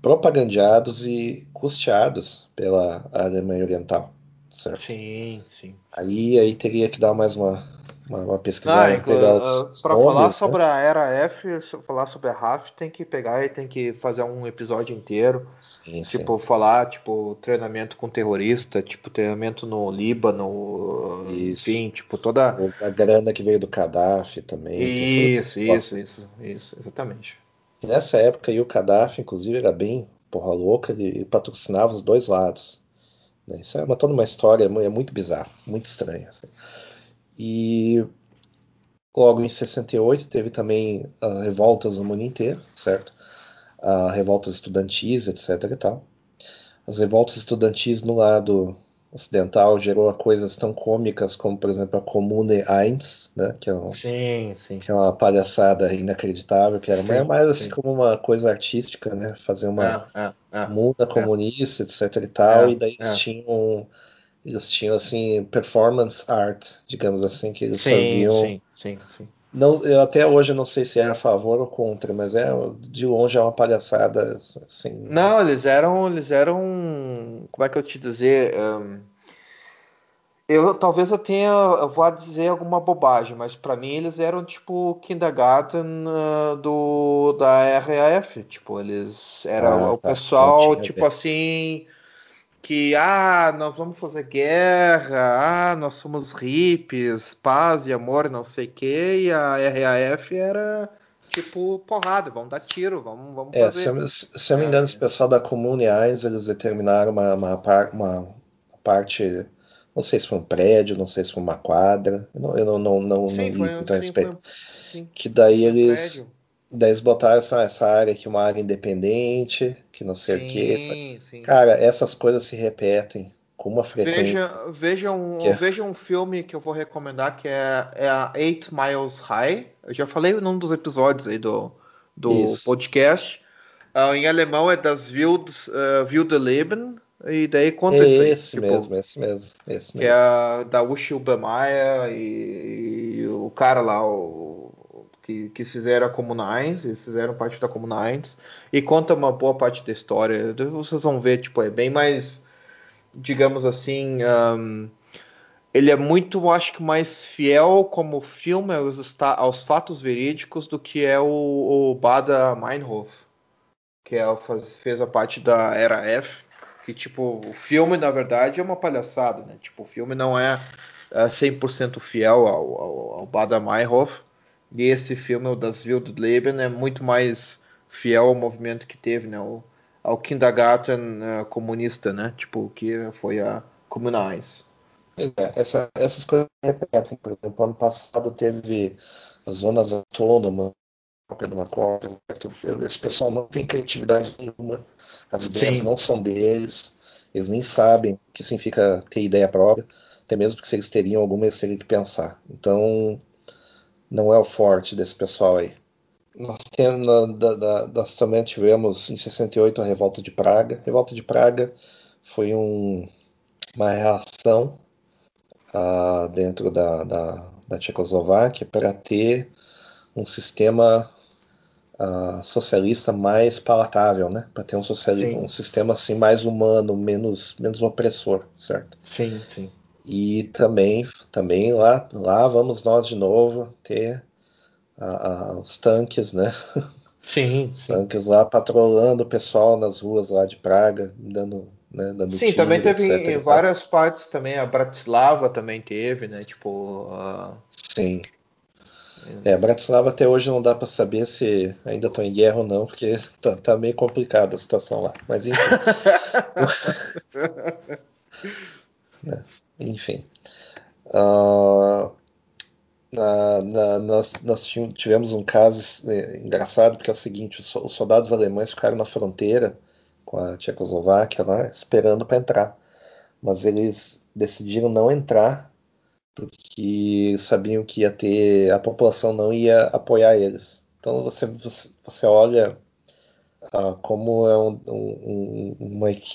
Propagandeados e custeados pela Alemanha Oriental, certo? Sim, sim. Aí, aí teria que dar mais uma, uma, uma Ah, pesquisada, pegar os para nomes, falar né? sobre a Era F, falar sobre a RAF, tem que pegar e tem que fazer um episódio inteiro. Sim, sim. Tipo, falar, tipo, treinamento com terrorista, tipo, treinamento no Líbano, Isso. enfim, tipo, toda. A grana que veio do Gaddafi também. Isso, isso, isso, isso, exatamente. Nessa época o Gaddafi, inclusive, era bem porra louca, ele patrocinava os dois lados. né? Isso é uma, toda uma história, é muito bizarra, muito estranha. assim. E logo em 68 teve também ah, revoltas no mundo inteiro, certo? Ah, revoltas estudantis, etc e tal. As revoltas estudantis no lado ocidental gerou coisas tão cômicas como, por exemplo, a Comune 1, né? Que é um, Sim, sim. que é uma palhaçada inacreditável, que era Sim, mais, assim sim. como uma coisa artística, né? Fazer uma É, é, é. muda comunista, etc e tal, É, e daí eles tinham eles tinham assim performance art, digamos assim, que eles Sim, faziam. sim, sim, sim. Não, eu até hoje não sei se é a favor ou contra, mas é de longe é uma palhaçada assim. Não, eles eram, eles eram, como é que eu te dizer? Ahn, eu talvez eu tenha, eu vou dizer alguma bobagem, mas pra mim eles eram tipo kindergarten ah, do da RAF, tipo eles era Ah, o tá. pessoal Então tipo assim que ah nós vamos fazer guerra, ah nós somos hippies, paz e amor, não sei o que, e a RAF era tipo porrada, vamos dar tiro, vamos, vamos É, fazer. se eu, se eu me engano, É. esse pessoal da Comune Eyes, eles determinaram uma, uma, uma parte, não sei se foi um prédio, não sei se foi uma quadra, eu não, eu não, não, não, não Sim, li foi, um- muito a sim, respeito. foi, sim, Que daí um eles, prédio. Daí eles botaram essa, essa área aqui, uma área independente, que não sei o quê. Sim, sim. Cara, essas coisas se repetem com uma frequência. Veja, veja, um, é- veja um filme que eu vou recomendar que é, é a Eight Miles High. Eu já falei num dos episódios aí do, do Isso. podcast. Ah, em alemão é das Wild, uh, Wilde Leben. E daí conta É isso aí. esse tipo, mesmo, esse mesmo, esse Que mesmo. é da Uschi Obermeier e, e o cara lá, o, que, que fizeram a Comuna 1, eles fizeram parte da Comuna 1, e conta uma boa parte da história. Vocês vão ver, tipo, é bem mais, digamos assim, ahn, ele é muito, acho que mais fiel como filme aos, aos fatos verídicos do que é o, o Bada Meinhof, que é, fez a parte da Era F, que tipo, o filme na verdade é uma palhaçada, né? Tipo, o filme não é, é 100% fiel ao, ao, ao Bada Meinhof, e esse filme, o Das Wilde Leben, é muito mais fiel ao movimento que teve, né? O, ao Kindergarten eh, comunista, né? Tipo, que foi a Comunais. É, essa- essas coisas repetem. Por exemplo, ano passado teve as zonas autônomas, uma cópia. Esse pessoal não tem criatividade nenhuma, as ideias Sim. não são deles, eles nem sabem o que significa ter ideia própria, até mesmo porque se eles teriam alguma, eles teriam que pensar. Então, não é o forte desse pessoal aí. Nós, temos, da- da- nós também tivemos em 68 a Revolta de Praga. A Revolta de Praga foi um- uma reação ah, dentro da, da, da Tchecoslováquia para ter um sistema ah, socialista mais palatável, né? Para ter um, sociali- Sim. um sistema assim mais humano, menos, menos opressor, certo? Sim, sim. E também, também lá, lá vamos nós de novo ter ah, ah, os tanques, né? Sim, [laughs] Os tanques lá patrolando o pessoal nas ruas lá de Praga, dando, né, dando Sim, tiro, também teve etc. em, várias partes também, a Bratislava também teve, né? Tipo, ah, Sim. É, Bratislava até hoje não dá para saber se ainda estão em guerra ou não, porque [laughs] tá, tá meio complicada a situação lá. Mas enfim. Né, [laughs] Enfim. Ah, na- na- nós, nós ti- tivemos um caso é, engraçado, porque é o seguinte: os, so- os soldados alemães ficaram na fronteira com a Tchecoslováquia lá, esperando para entrar. Mas eles decidiram não entrar porque sabiam que ia ter a população não ia apoiar eles. Então você você, você olha ah, como é um, um,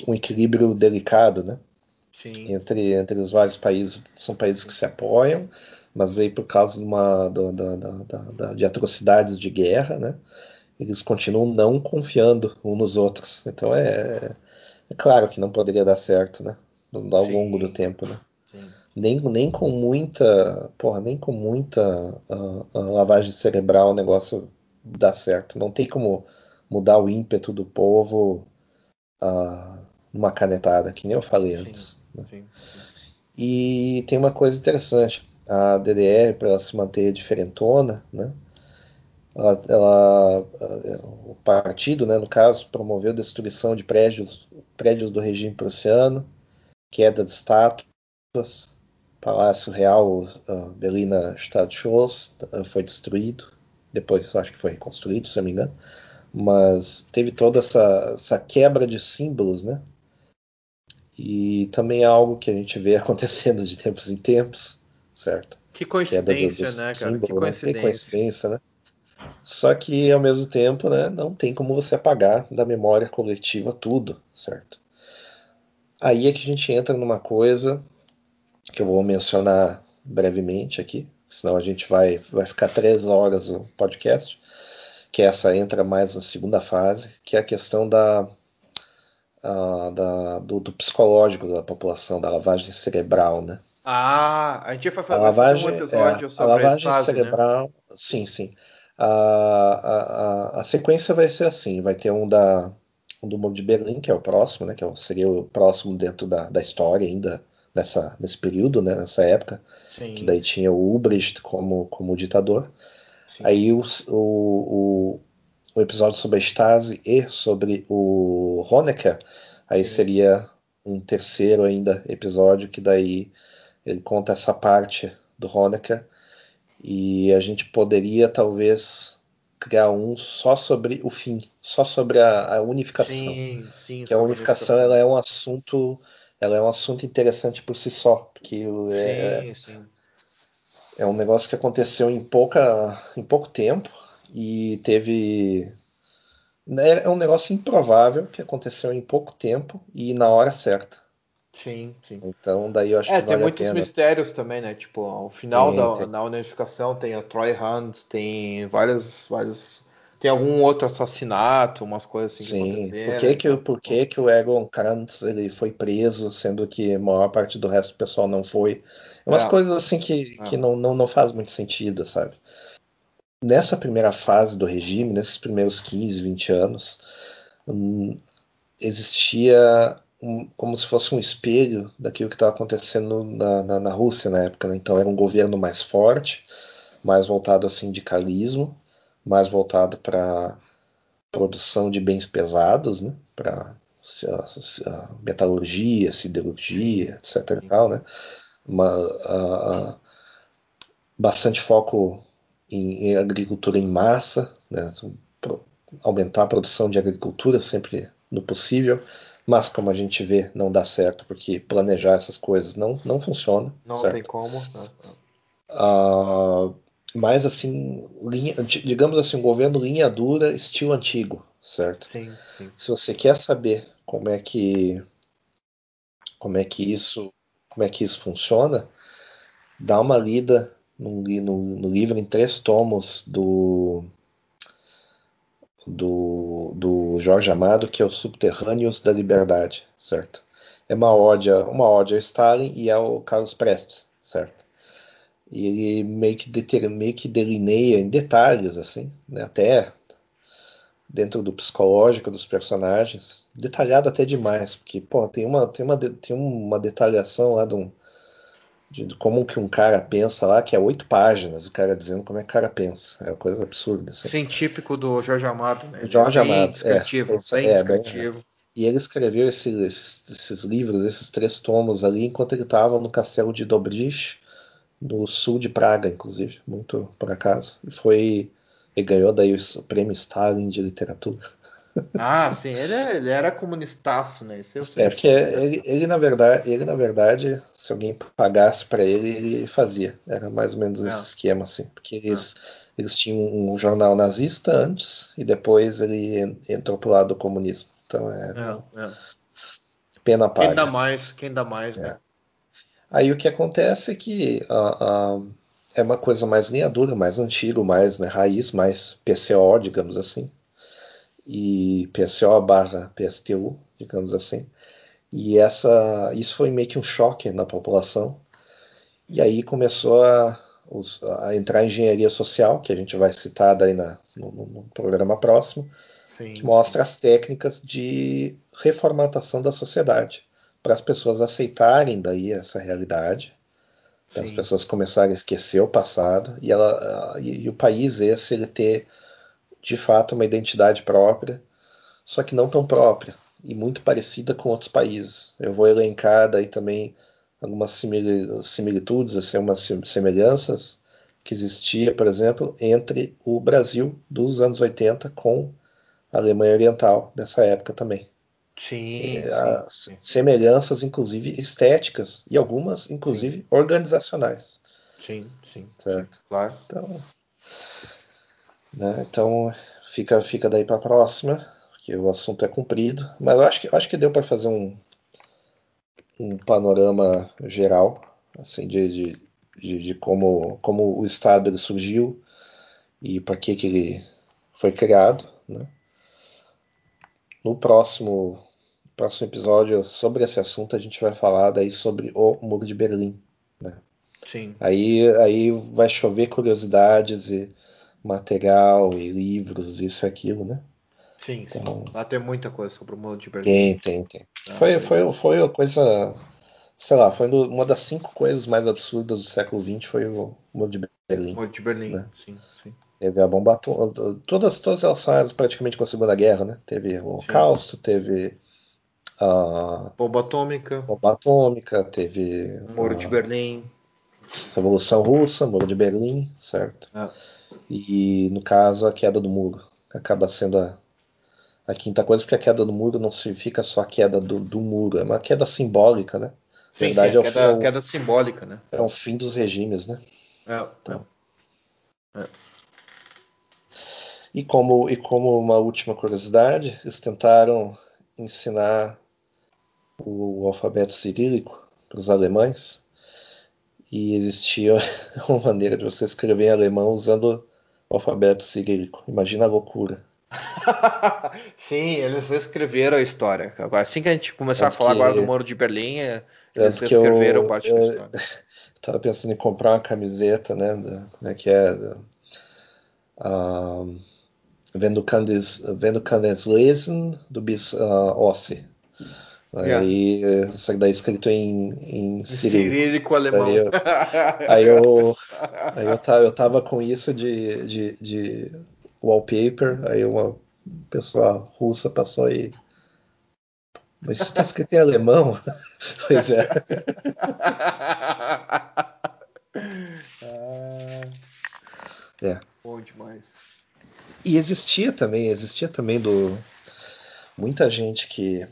um equilíbrio delicado, né? Sim, Entre, entre os vários países são países que se apoiam, mas aí por causa de uma da- da- da- de atrocidades de guerra, né? Eles continuam não confiando uns nos outros. Então é, é claro que não poderia dar certo, né? Ao Sim. longo do tempo, né? sim. Nem, nem com muita, porra, nem com muita ah, ah, lavagem cerebral o negócio dá certo. Não tem como mudar o ímpeto do povo ah, numa canetada, que nem eu falei Sim. antes. Sim, sim. E tem uma coisa interessante. A DDR, para ela se manter diferentona, né? Ela, ela- o partido, né, no caso, promoveu destruição de prédios, prédios do regime prussiano, queda de estátuas, Palácio Real uh, Berliner Stadtschloss uh, foi destruído, depois acho que foi reconstruído, se não me engano, mas teve toda essa, essa quebra de símbolos, né? E também é algo que a gente vê [laughs] acontecendo de tempos em tempos, certo? Que coincidência, dos né, cara? Que né? coincidência. coincidência, né? Só que ao mesmo tempo, né, não tem como você apagar da memória coletiva tudo, certo? Aí é que a gente entra numa coisa que eu vou mencionar brevemente aqui, senão a gente vai, vai ficar três horas o podcast, que essa entra mais na segunda fase, que é a questão da, ah, da- do, do psicológico da população, da lavagem cerebral, né? Ah, a gente vai, A fa- vai lavagem, um episódio é, a sobre a lavagem Stasi, né? cerebral, sim, sim. A, a, a, a sequência vai ser assim, vai ter um da um do Muro de Berlim, que é o próximo, né, que é seria o próximo dentro da, da história ainda nessa, nesse período, né, nessa época, Sim, que daí tinha o Ubrecht como, como ditador. Aí o, o, o, episódio sobre a Stasi e sobre o Honecker, aí seria um terceiro ainda episódio que daí ele conta essa parte do Honecker e a gente poderia talvez criar um só sobre o fim, só sobre a, a unificação. Sim, sim, que a unificação ela é um assunto, ela é um assunto interessante por si só, porque é, sim, sim. é um negócio que aconteceu em pouca, em pouco tempo e teve né, é um negócio improvável que aconteceu em pouco tempo e na hora certa. Sim, sim. Então, daí eu acho é, que vale tem muitos mistérios também, né? Tipo, ao final tem, da tem. Na unificação tem a Troy Hunt, tem vários, vários. Tem algum outro assassinato, umas coisas assim Sim. que Por que, que, então, por que, que o Egon Kranz ele foi preso, sendo que a maior parte do resto do pessoal não foi? É umas é. coisas assim que, é. que não, não, não faz muito sentido, sabe? Nessa primeira fase do regime, nesses primeiros 15, 20 anos, hum, existia um, como se fosse um espelho daquilo que estava acontecendo na, na, na, Rússia na época. Né? Então era um governo mais forte, mais voltado ao sindicalismo, mais voltado para produção de bens pesados, né? para metalurgia, siderurgia, etc. Tal, né? Uma, bastante foco em, em, agricultura em massa, né? aumentar a produção de agricultura sempre no possível, mas como a gente vê, não dá certo, porque planejar essas coisas não, não funciona. Não certo? tem como. Uh, mas assim, linha, digamos assim, um governo linha dura, estilo antigo, certo? Sim, sim. Se você quer saber como é que como é que isso como é que isso funciona, dá uma lida no, no, no livro em três tomos do do, do Jorge Amado, que é o Subterrâneos da Liberdade, certo? É uma ode, uma ode a Stalin e ao Carlos Prestes, certo? E ele meio que, deter, meio que delineia em detalhes, assim, né? até dentro do psicológico dos personagens, detalhado até demais, porque pô, tem uma tem uma tem uma detalhação lá de um de como que um cara pensa lá, que é oito páginas, o cara dizendo como é que o cara pensa. É uma coisa absurda. Assim. Sim, típico do Jorge Amado, né? Jorge bem Amado. Descritivo, é, bem é, descritivo. Bem, e ele escreveu esses, esses, esses, livros, esses três tomos ali, enquanto ele estava no castelo de Dobrich, no sul de Praga, inclusive, muito por acaso. E foi. Ele ganhou daí o prêmio Stalin de literatura. [laughs] Ah, sim, ele, é, ele era comunistaço, né? Isso é, porque ele, ele, na verdade, ele, na verdade, se alguém pagasse para ele, ele fazia. Era mais ou menos é. esse esquema, assim. Porque eles, é. eles tinham um jornal nazista antes e depois ele entrou pro lado do comunismo. Então é. é, é. Pena paga. Quem dá mais, quem dá mais, né? Aí o que acontece é que uh, uh, é uma coisa mais linha dura, mais antigo, mais né, raiz, mais PCO, digamos assim e PSO barra PSTU, digamos assim. E essa, isso foi meio que um choque na população. E aí começou a, a entrar a engenharia social, que a gente vai citar daí na, no, no programa próximo, Sim. que mostra as técnicas de reformatação da sociedade, para as pessoas aceitarem daí essa realidade, para as pessoas começarem a esquecer o passado e, ela, e, e o país esse ele ter de fato uma identidade própria, só que não tão própria e muito parecida com outros países. Eu vou elencar daí também algumas similitudes, assim, algumas semelhanças que existia, por exemplo, entre o Brasil dos anos 80 com a Alemanha Oriental nessa época também. Sim, é, sim, Semelhanças, inclusive estéticas e algumas, inclusive, sim. organizacionais. Sim, sim, certo. Sim, claro. Então, né? Então fica, fica daí para a próxima, porque o assunto é comprido. Mas eu acho que, acho que deu para fazer um, um panorama geral assim de, de, de, de, como, como o Estado ele surgiu e para que, que ele foi criado. Né? No próximo, próximo episódio sobre esse assunto a gente vai falar daí sobre o Muro de Berlim. Né? Sim. Aí, aí vai chover curiosidades e material e livros, isso e aquilo, né? Sim, então, sim. Lá tem muita coisa sobre o mundo de Berlim. Tem, tem, tem. Ah, foi, foi, foi uma coisa, sei lá, foi uma das cinco coisas mais absurdas do século XX foi o mundo de Berlim. O mundo de Berlim, né? sim, sim. Teve a bomba atômica. Todas, todas relacionadas praticamente com a Segunda Guerra, né? Teve o Holocausto, teve a Bomba atômica, bomba atômica, teve Muro a de Berlim. Revolução Russa, Muro de Berlim, certo? É. E no caso a queda do muro acaba sendo a, a quinta coisa, porque a queda do muro não significa só a queda do, do muro, é uma queda simbólica, né? Sim, verdade sim, é, o, queda, é o- queda simbólica, né? é o fim dos regimes, né? É, Então. é. E como, e como uma última curiosidade, eles tentaram ensinar o alfabeto cirílico para os alemães e existia [laughs] uma maneira de você escrever em alemão usando o alfabeto cirílico. Imagina a loucura. [laughs] Sim, eles reescreveram a história. Assim que a gente começar a falar que- agora do Muro de Berlim, é, eles que eu, reescreveram parte da eu história. [laughs] tava pensando em comprar uma camiseta, né? da- como é que é? Da, ah, kannst, wenn du kannst lesen, du bist uh, Ossi. Yeah. Aí, só que daí escrito em, em cirílico. Cirílico alemão. Aí eu- Aí eu, aí eu, tava, eu tava com isso de, de, de wallpaper, aí uma pessoa russa passou aí. Mas isso tá escrito em alemão? [laughs] pois é. Ah, [laughs] É. Bom demais. E existia também, existia também do muita gente que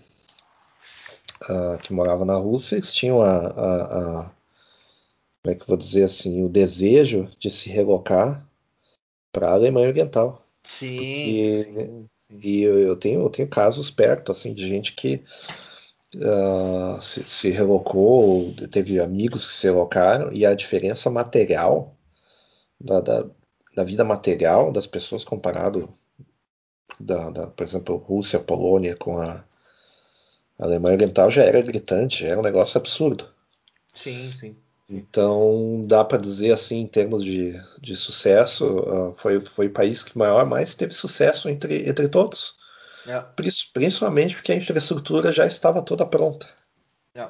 ah, que morava na Rússia, eles tinham a, a- a- como é que eu vou dizer assim, o desejo de se relocar para a Alemanha Oriental. Sim, Porque- sim, sim. E eu, eu tenho, eu tenho casos perto assim de gente que ah, se, se relocou, ou teve amigos que se relocaram, e a diferença material da, da, da vida material das pessoas comparado da, da, por exemplo, Rússia, Polônia com a Alemanha Oriental já era gritante, era um negócio absurdo. Sim, sim. Então dá para dizer assim em termos de, de sucesso, ah, foi, foi o país que maior mais teve sucesso entre, entre todos. É, Pris- Principalmente porque a infraestrutura já estava toda pronta. é.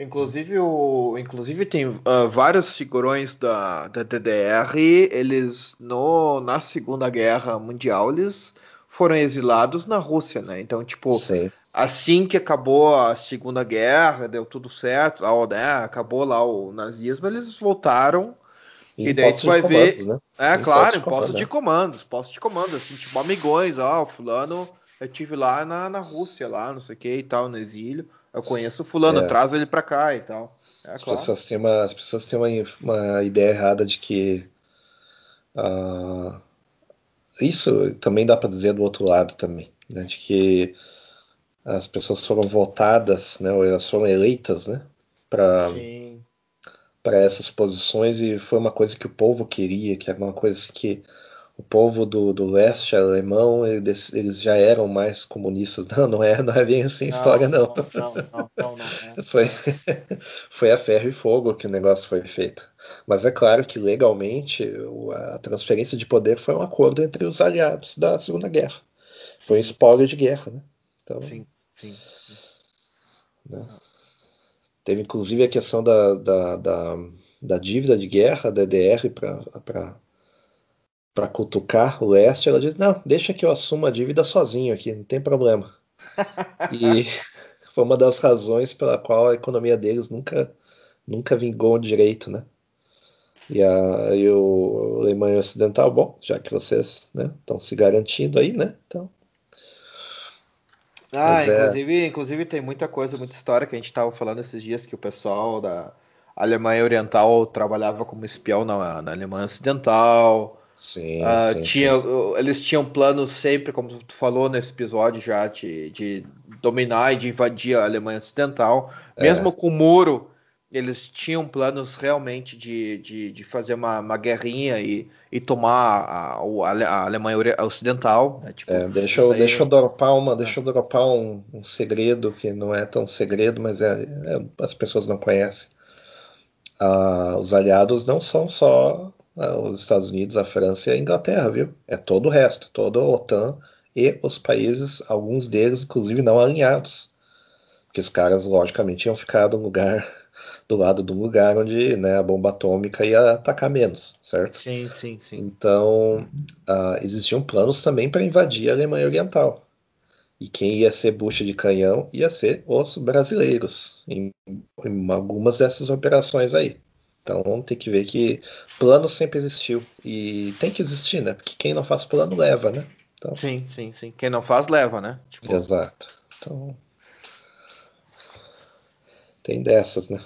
Inclusive, o, inclusive tem ah, vários figurões da, da DDR, eles no, na Segunda Guerra Mundial, eles foram exilados na Rússia, né? Então, tipo, Sim. Assim que acabou a Segunda Guerra, deu tudo certo, lá, né? Acabou lá o nazismo, eles voltaram. E E daí tu vai ver. comandos, né? É, Em claro, postos em de comando, de né? comandos, postos de comando, assim, tipo amigões, ó, o fulano, eu tive lá na, na Rússia, lá, não sei o que e tal, no exílio. Eu conheço o fulano, É. traz ele pra cá e tal. É As claro. pessoas têm uma, as pessoas têm uma, uma ideia errada de que ah, isso também dá para dizer do outro lado também, né? De que as pessoas foram votadas, né? Ou elas foram eleitas, né? Para para essas posições e foi uma coisa que o povo queria, que era uma coisa assim que o povo do, do leste alemão eles, eles já eram mais comunistas. [laughs] Não, não é, não é bem assim a história não. Não, não, não, não. é. [laughs] Foi, foi a ferro e fogo que o negócio foi feito. Mas é claro que legalmente a transferência de poder foi um acordo entre os aliados da Segunda Guerra. Foi um espólio de guerra, né? Então, Sim, sim. teve inclusive a questão da, da, da, da dívida de guerra da DDR para cutucar o leste. Ela diz: Não, deixa que eu assuma a dívida sozinho aqui, não tem problema. [laughs] E [laughs] foi uma das razões pela qual a economia deles nunca, nunca vingou direito, né? E, a, e o Alemanha Ocidental, bom, já que vocês né, estão se garantindo aí, né? Então, Ah, Mas é- inclusive, inclusive tem muita coisa, muita história que a gente tava falando esses dias que o pessoal da Alemanha Oriental trabalhava como espião na, na Alemanha Ocidental. sim, Ah, sim, tinha, sim, Eles tinham planos sempre, como tu falou nesse episódio já, de, de dominar e de invadir a Alemanha Ocidental. É. Mesmo com o muro, eles tinham planos realmente de, de, de fazer uma, uma guerrinha e, e tomar a, a Ale- a Alemanha Ocidental. né? Tipo, É, deixa, eu, aí- deixa eu dropar uma, deixa eu dropar um, um segredo que não é tão segredo, mas é, é- as pessoas não conhecem. Ah, os aliados não são só ah, os Estados Unidos, a França e a Inglaterra, viu? É todo o resto, toda a OTAN e os países, alguns deles inclusive não alinhados, porque os caras logicamente tinham ficado um lugar do lado do lugar onde né, a bomba atômica ia atacar menos, certo? Sim, sim, sim. Então, uh, existiam planos também para invadir a Alemanha Oriental. E quem ia ser bucha de canhão ia ser os brasileiros, em, em algumas dessas operações aí. Então tem que ver que plano sempre existiu. E tem que existir, né? Porque quem não faz plano leva, né? Então... Sim, sim, sim. Quem não faz leva, né? Tipo... Exato. Então. Tem dessas, né?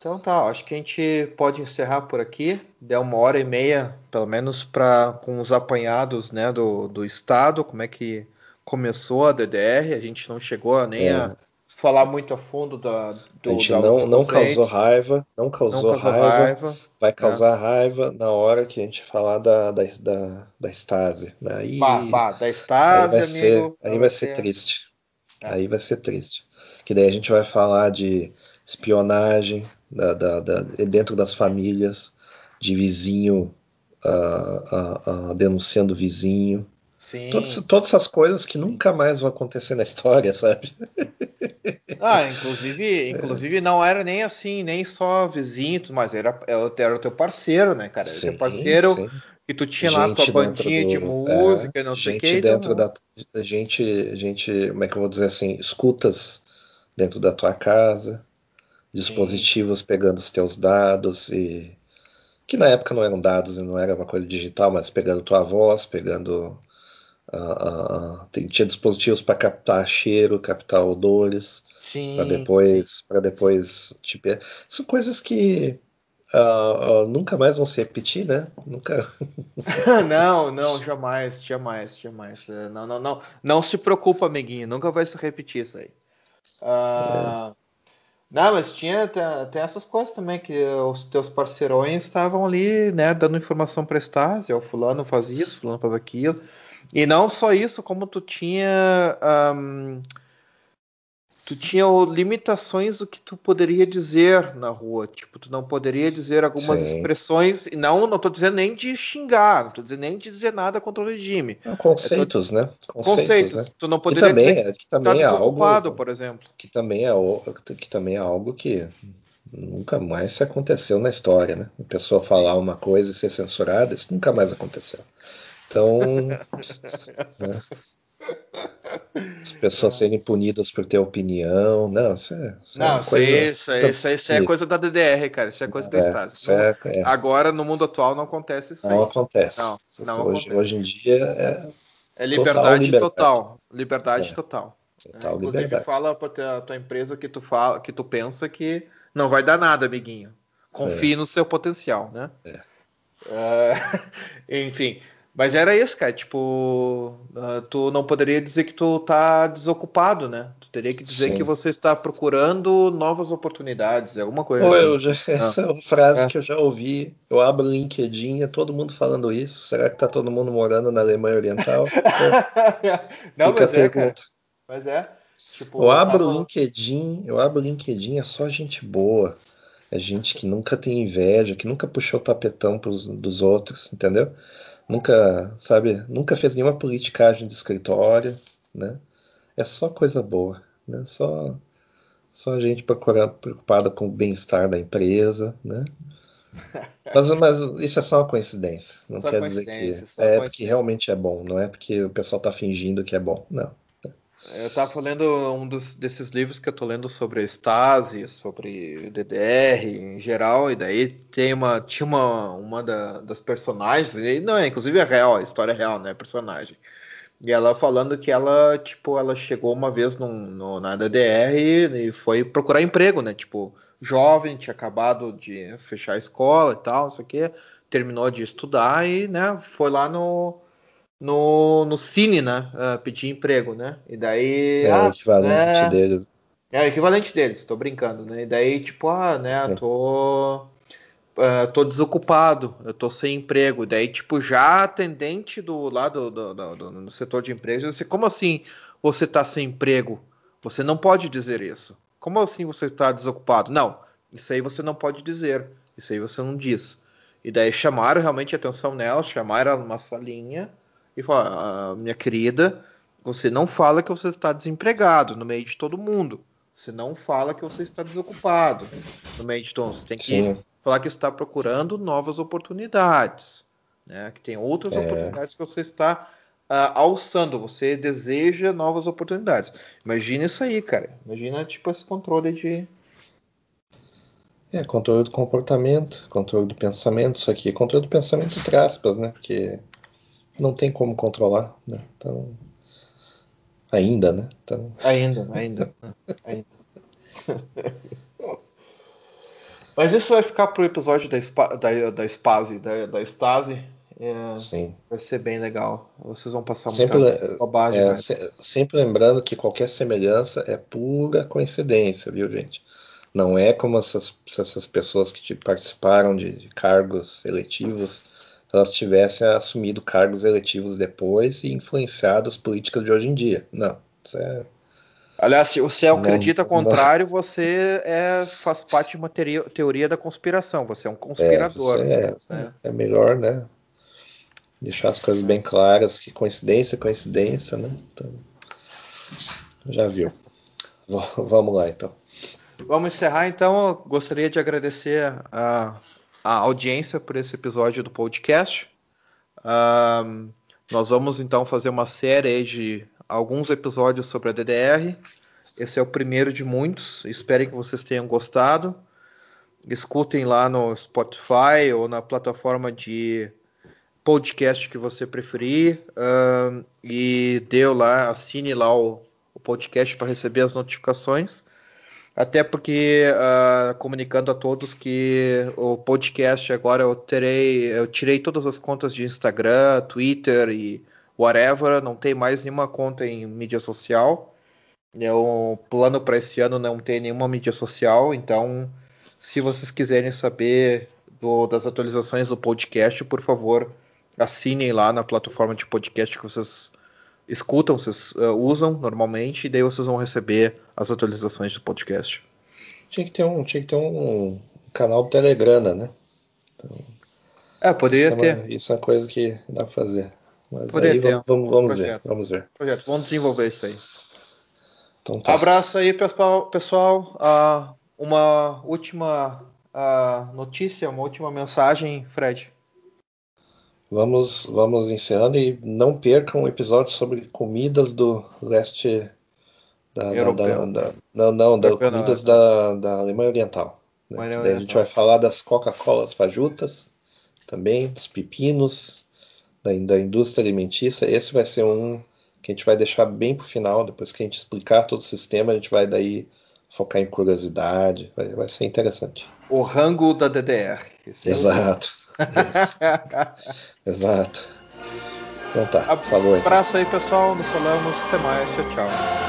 Então tá, acho que a gente pode encerrar por aqui. Deu uma hora e meia, pelo menos, para com os apanhados né, do, do Estado, como é que começou a DDR. A gente não chegou nem é. a falar muito a fundo da. Do, a gente da não, não causou raiva, não causou, não causou raiva, raiva, Vai causar é. raiva na hora que a gente falar da, da, da, da Stasi. Aí, bah, bah, da Stasi, aí vai amigo, ser, aí vai, vai ser, ser triste. É. Aí vai ser triste. Que daí a gente vai falar de espionagem da, da, da dentro das famílias, de vizinho uh, uh, denunciando vizinho. Sim. Todas, todas essas coisas que nunca mais vão acontecer na história, sabe? [laughs] Ah, inclusive, inclusive não era nem assim, nem só vizinho, mas era, era o teu parceiro, né, cara? Era o teu parceiro sim. que tu tinha gente lá tua bandinha do, de música, é, não sei o que. Gente dentro então... da gente, gente, como é que eu vou dizer assim, escutas dentro da tua casa, dispositivos pegando os teus dados e que na época não eram dados, não era uma coisa digital, mas pegando tua voz, pegando uh, uh, tinha dispositivos para captar cheiro, captar odores para depois, para depois, tipo, são coisas que uh, nunca mais vão se repetir, né? Nunca. [laughs] não, não, [laughs] jamais, jamais, jamais. É, não, não, não, não se preocupa, amiguinho, nunca vai se repetir isso aí. É. Não, mas tinha tem essas coisas também que os teus parceirões estavam ali, né, dando informação para Stasi, o fulano faz isso, fulano faz aquilo. E não só isso, como tu tinha um, tu tinha limitações do que tu poderia dizer na rua. Tipo, tu não poderia dizer algumas Sim. expressões. E não, não tô dizendo nem de xingar, não tô dizendo nem de dizer nada contra o regime. Não, conceitos, né? Conceitos, conceitos. Né? Tu não poderia que também, dizer é, que também tá é algo, por exemplo. Que também é que também é algo que nunca mais aconteceu na história, né? A pessoa falar uma coisa e ser censurada, isso nunca mais aconteceu. Então, [laughs] né? As pessoas serem punidas por ter opinião. Não, isso é, isso é não, é coisa, isso, isso, isso, isso, é coisa da DDR, cara. Isso é coisa é, do Estado. É, é, Agora, no mundo atual, não acontece isso. Não aí. acontece. Não, não hoje, acontece. hoje em dia é. É liberdade total. Total. Liberdade é. total. Total Inclusive, liberdade. fala pra tua empresa que tu, fala, que tu pensa que não vai dar nada, amiguinho. Confie no seu potencial, né? Uh, [laughs] enfim. Mas era isso, cara. Tipo, uh, tu não poderia dizer que tu tá desocupado, né? Tu teria que dizer Sim. que você está procurando novas oportunidades, alguma coisa Pô, assim. já, ah. essa é uma frase é. que eu já ouvi. Eu abro o LinkedIn, é todo mundo falando isso. Será que tá todo mundo morando na Alemanha Oriental? [laughs] não, mas é, cara. Mas é. Tipo, eu abro o LinkedIn, eu abro o LinkedIn, é só gente boa. É gente que nunca tem inveja, que nunca puxou o tapetão pros, dos outros, entendeu? Nunca, sabe, nunca fez nenhuma politicagem de escritório, né? É só coisa boa, né? Só, só a gente preocupada com o bem-estar da empresa, né? [laughs] Mas, mas, isso é só uma coincidência. Não só quer dizer que é porque realmente é bom, não é porque o pessoal está fingindo que é bom. Não. Eu estava lendo um dos, desses livros que eu estou lendo sobre Stasi, sobre DDR em geral, e daí tem uma, tinha uma, uma da, das personagens, e não é, inclusive é real, a história é real, né, personagem. E ela falando que ela, tipo, ela chegou uma vez num, no, na DDR e, e foi procurar emprego, né, tipo, jovem, tinha acabado de fechar a escola e tal, isso aqui, terminou de estudar e, né, foi lá no no, no Cine, né? Uh, pedir emprego, né? E daí. É ah, o equivalente é, deles. É o equivalente deles, tô brincando, né? E daí, tipo, ah, né, tô. Uh, tô desocupado, eu tô sem emprego. Daí, tipo, já atendente do lado do, do, do, do setor de emprego, disse, como assim você tá sem emprego? Você não pode dizer isso. Como assim você está desocupado? Não, isso aí você não pode dizer. Isso aí você não diz. E daí chamaram realmente a atenção nela, chamaram ela numa salinha e fala: ah, minha querida, você não fala que você está desempregado no meio de todo mundo. Você não fala que você está desocupado no meio de tom. Você tem que Sim. falar que está procurando novas oportunidades. Né? Que tem outras é. oportunidades que você está uh, alçando. Você deseja novas oportunidades. Imagina isso aí, cara. Imagina tipo esse controle de. É, controle do comportamento, controle do pensamento, isso aqui. Controle do pensamento entre aspas, né? Porque não tem como controlar, né? Então. Ainda, né? Então... Ainda, ainda. ainda. Mas isso vai ficar pro episódio da, spa, da, da Spase, da, da Stasi. É, Sim. Vai ser bem legal. Vocês vão passar sempre, muita bobagem. É, se, sempre lembrando que qualquer semelhança é pura coincidência, viu, gente? Não é como essas, essas pessoas que participaram de, de cargos eletivos elas tivessem assumido cargos eletivos depois e influenciado as políticas de hoje em dia. Não, isso é. Aliás, se você acredita não, contrário, não... você é, faz parte de uma teoria, teoria da conspiração. Você é um conspirador. É, é, né? é melhor, né? Deixar as coisas bem claras, que coincidência, coincidência, né? Então, já viu. Vamos lá, então. Vamos encerrar, então. Eu gostaria de agradecer a a audiência por esse episódio do podcast. Um, nós vamos então fazer uma série de alguns episódios sobre a DDR. Esse é o primeiro de muitos. Espero que vocês tenham gostado. Escutem lá no Spotify ou na plataforma de podcast que você preferir um, e dê lá, assine lá o, o podcast para receber as notificações. Até porque, uh, comunicando a todos que o podcast agora eu terei, eu tirei todas as contas de Instagram, Twitter e whatever, não tem mais nenhuma conta em mídia social. O plano para esse ano não tem nenhuma mídia social, então se vocês quiserem saber do, das atualizações do podcast, por favor, assinem lá na plataforma de podcast que vocês escutam, vocês uh, usam normalmente, e daí vocês vão receber as atualizações do podcast. Tinha que ter um, tinha que ter um canal do Telegrama, né? Então, é, poderia isso ter. É uma, isso é uma coisa que dá pra fazer. Mas poderia aí ter. vamos, vamos, ver, vamos ver. Projeto, vamos desenvolver isso aí. Então, tá. Abraço aí, pessoal. pessoal. Uh, uma última uh, notícia, uma última mensagem, Fred. Vamos, vamos encerrando e não percam o episódio sobre comidas do leste da, da, da, não, não, da comidas da, da Alemanha Oriental. Né? Daí a gente vai falar das Coca-Colas fajutas, também dos pepinos, da, da indústria alimentícia. Esse vai ser um que a gente vai deixar bem para o final, depois que a gente explicar todo o sistema, a gente vai daí focar em curiosidade, vai, vai ser interessante. O rango da DDR. Exato. [laughs] Exato. Então tá, falou então. Abraço aí, pessoal. Nos falamos. Até mais. Tchau, tchau.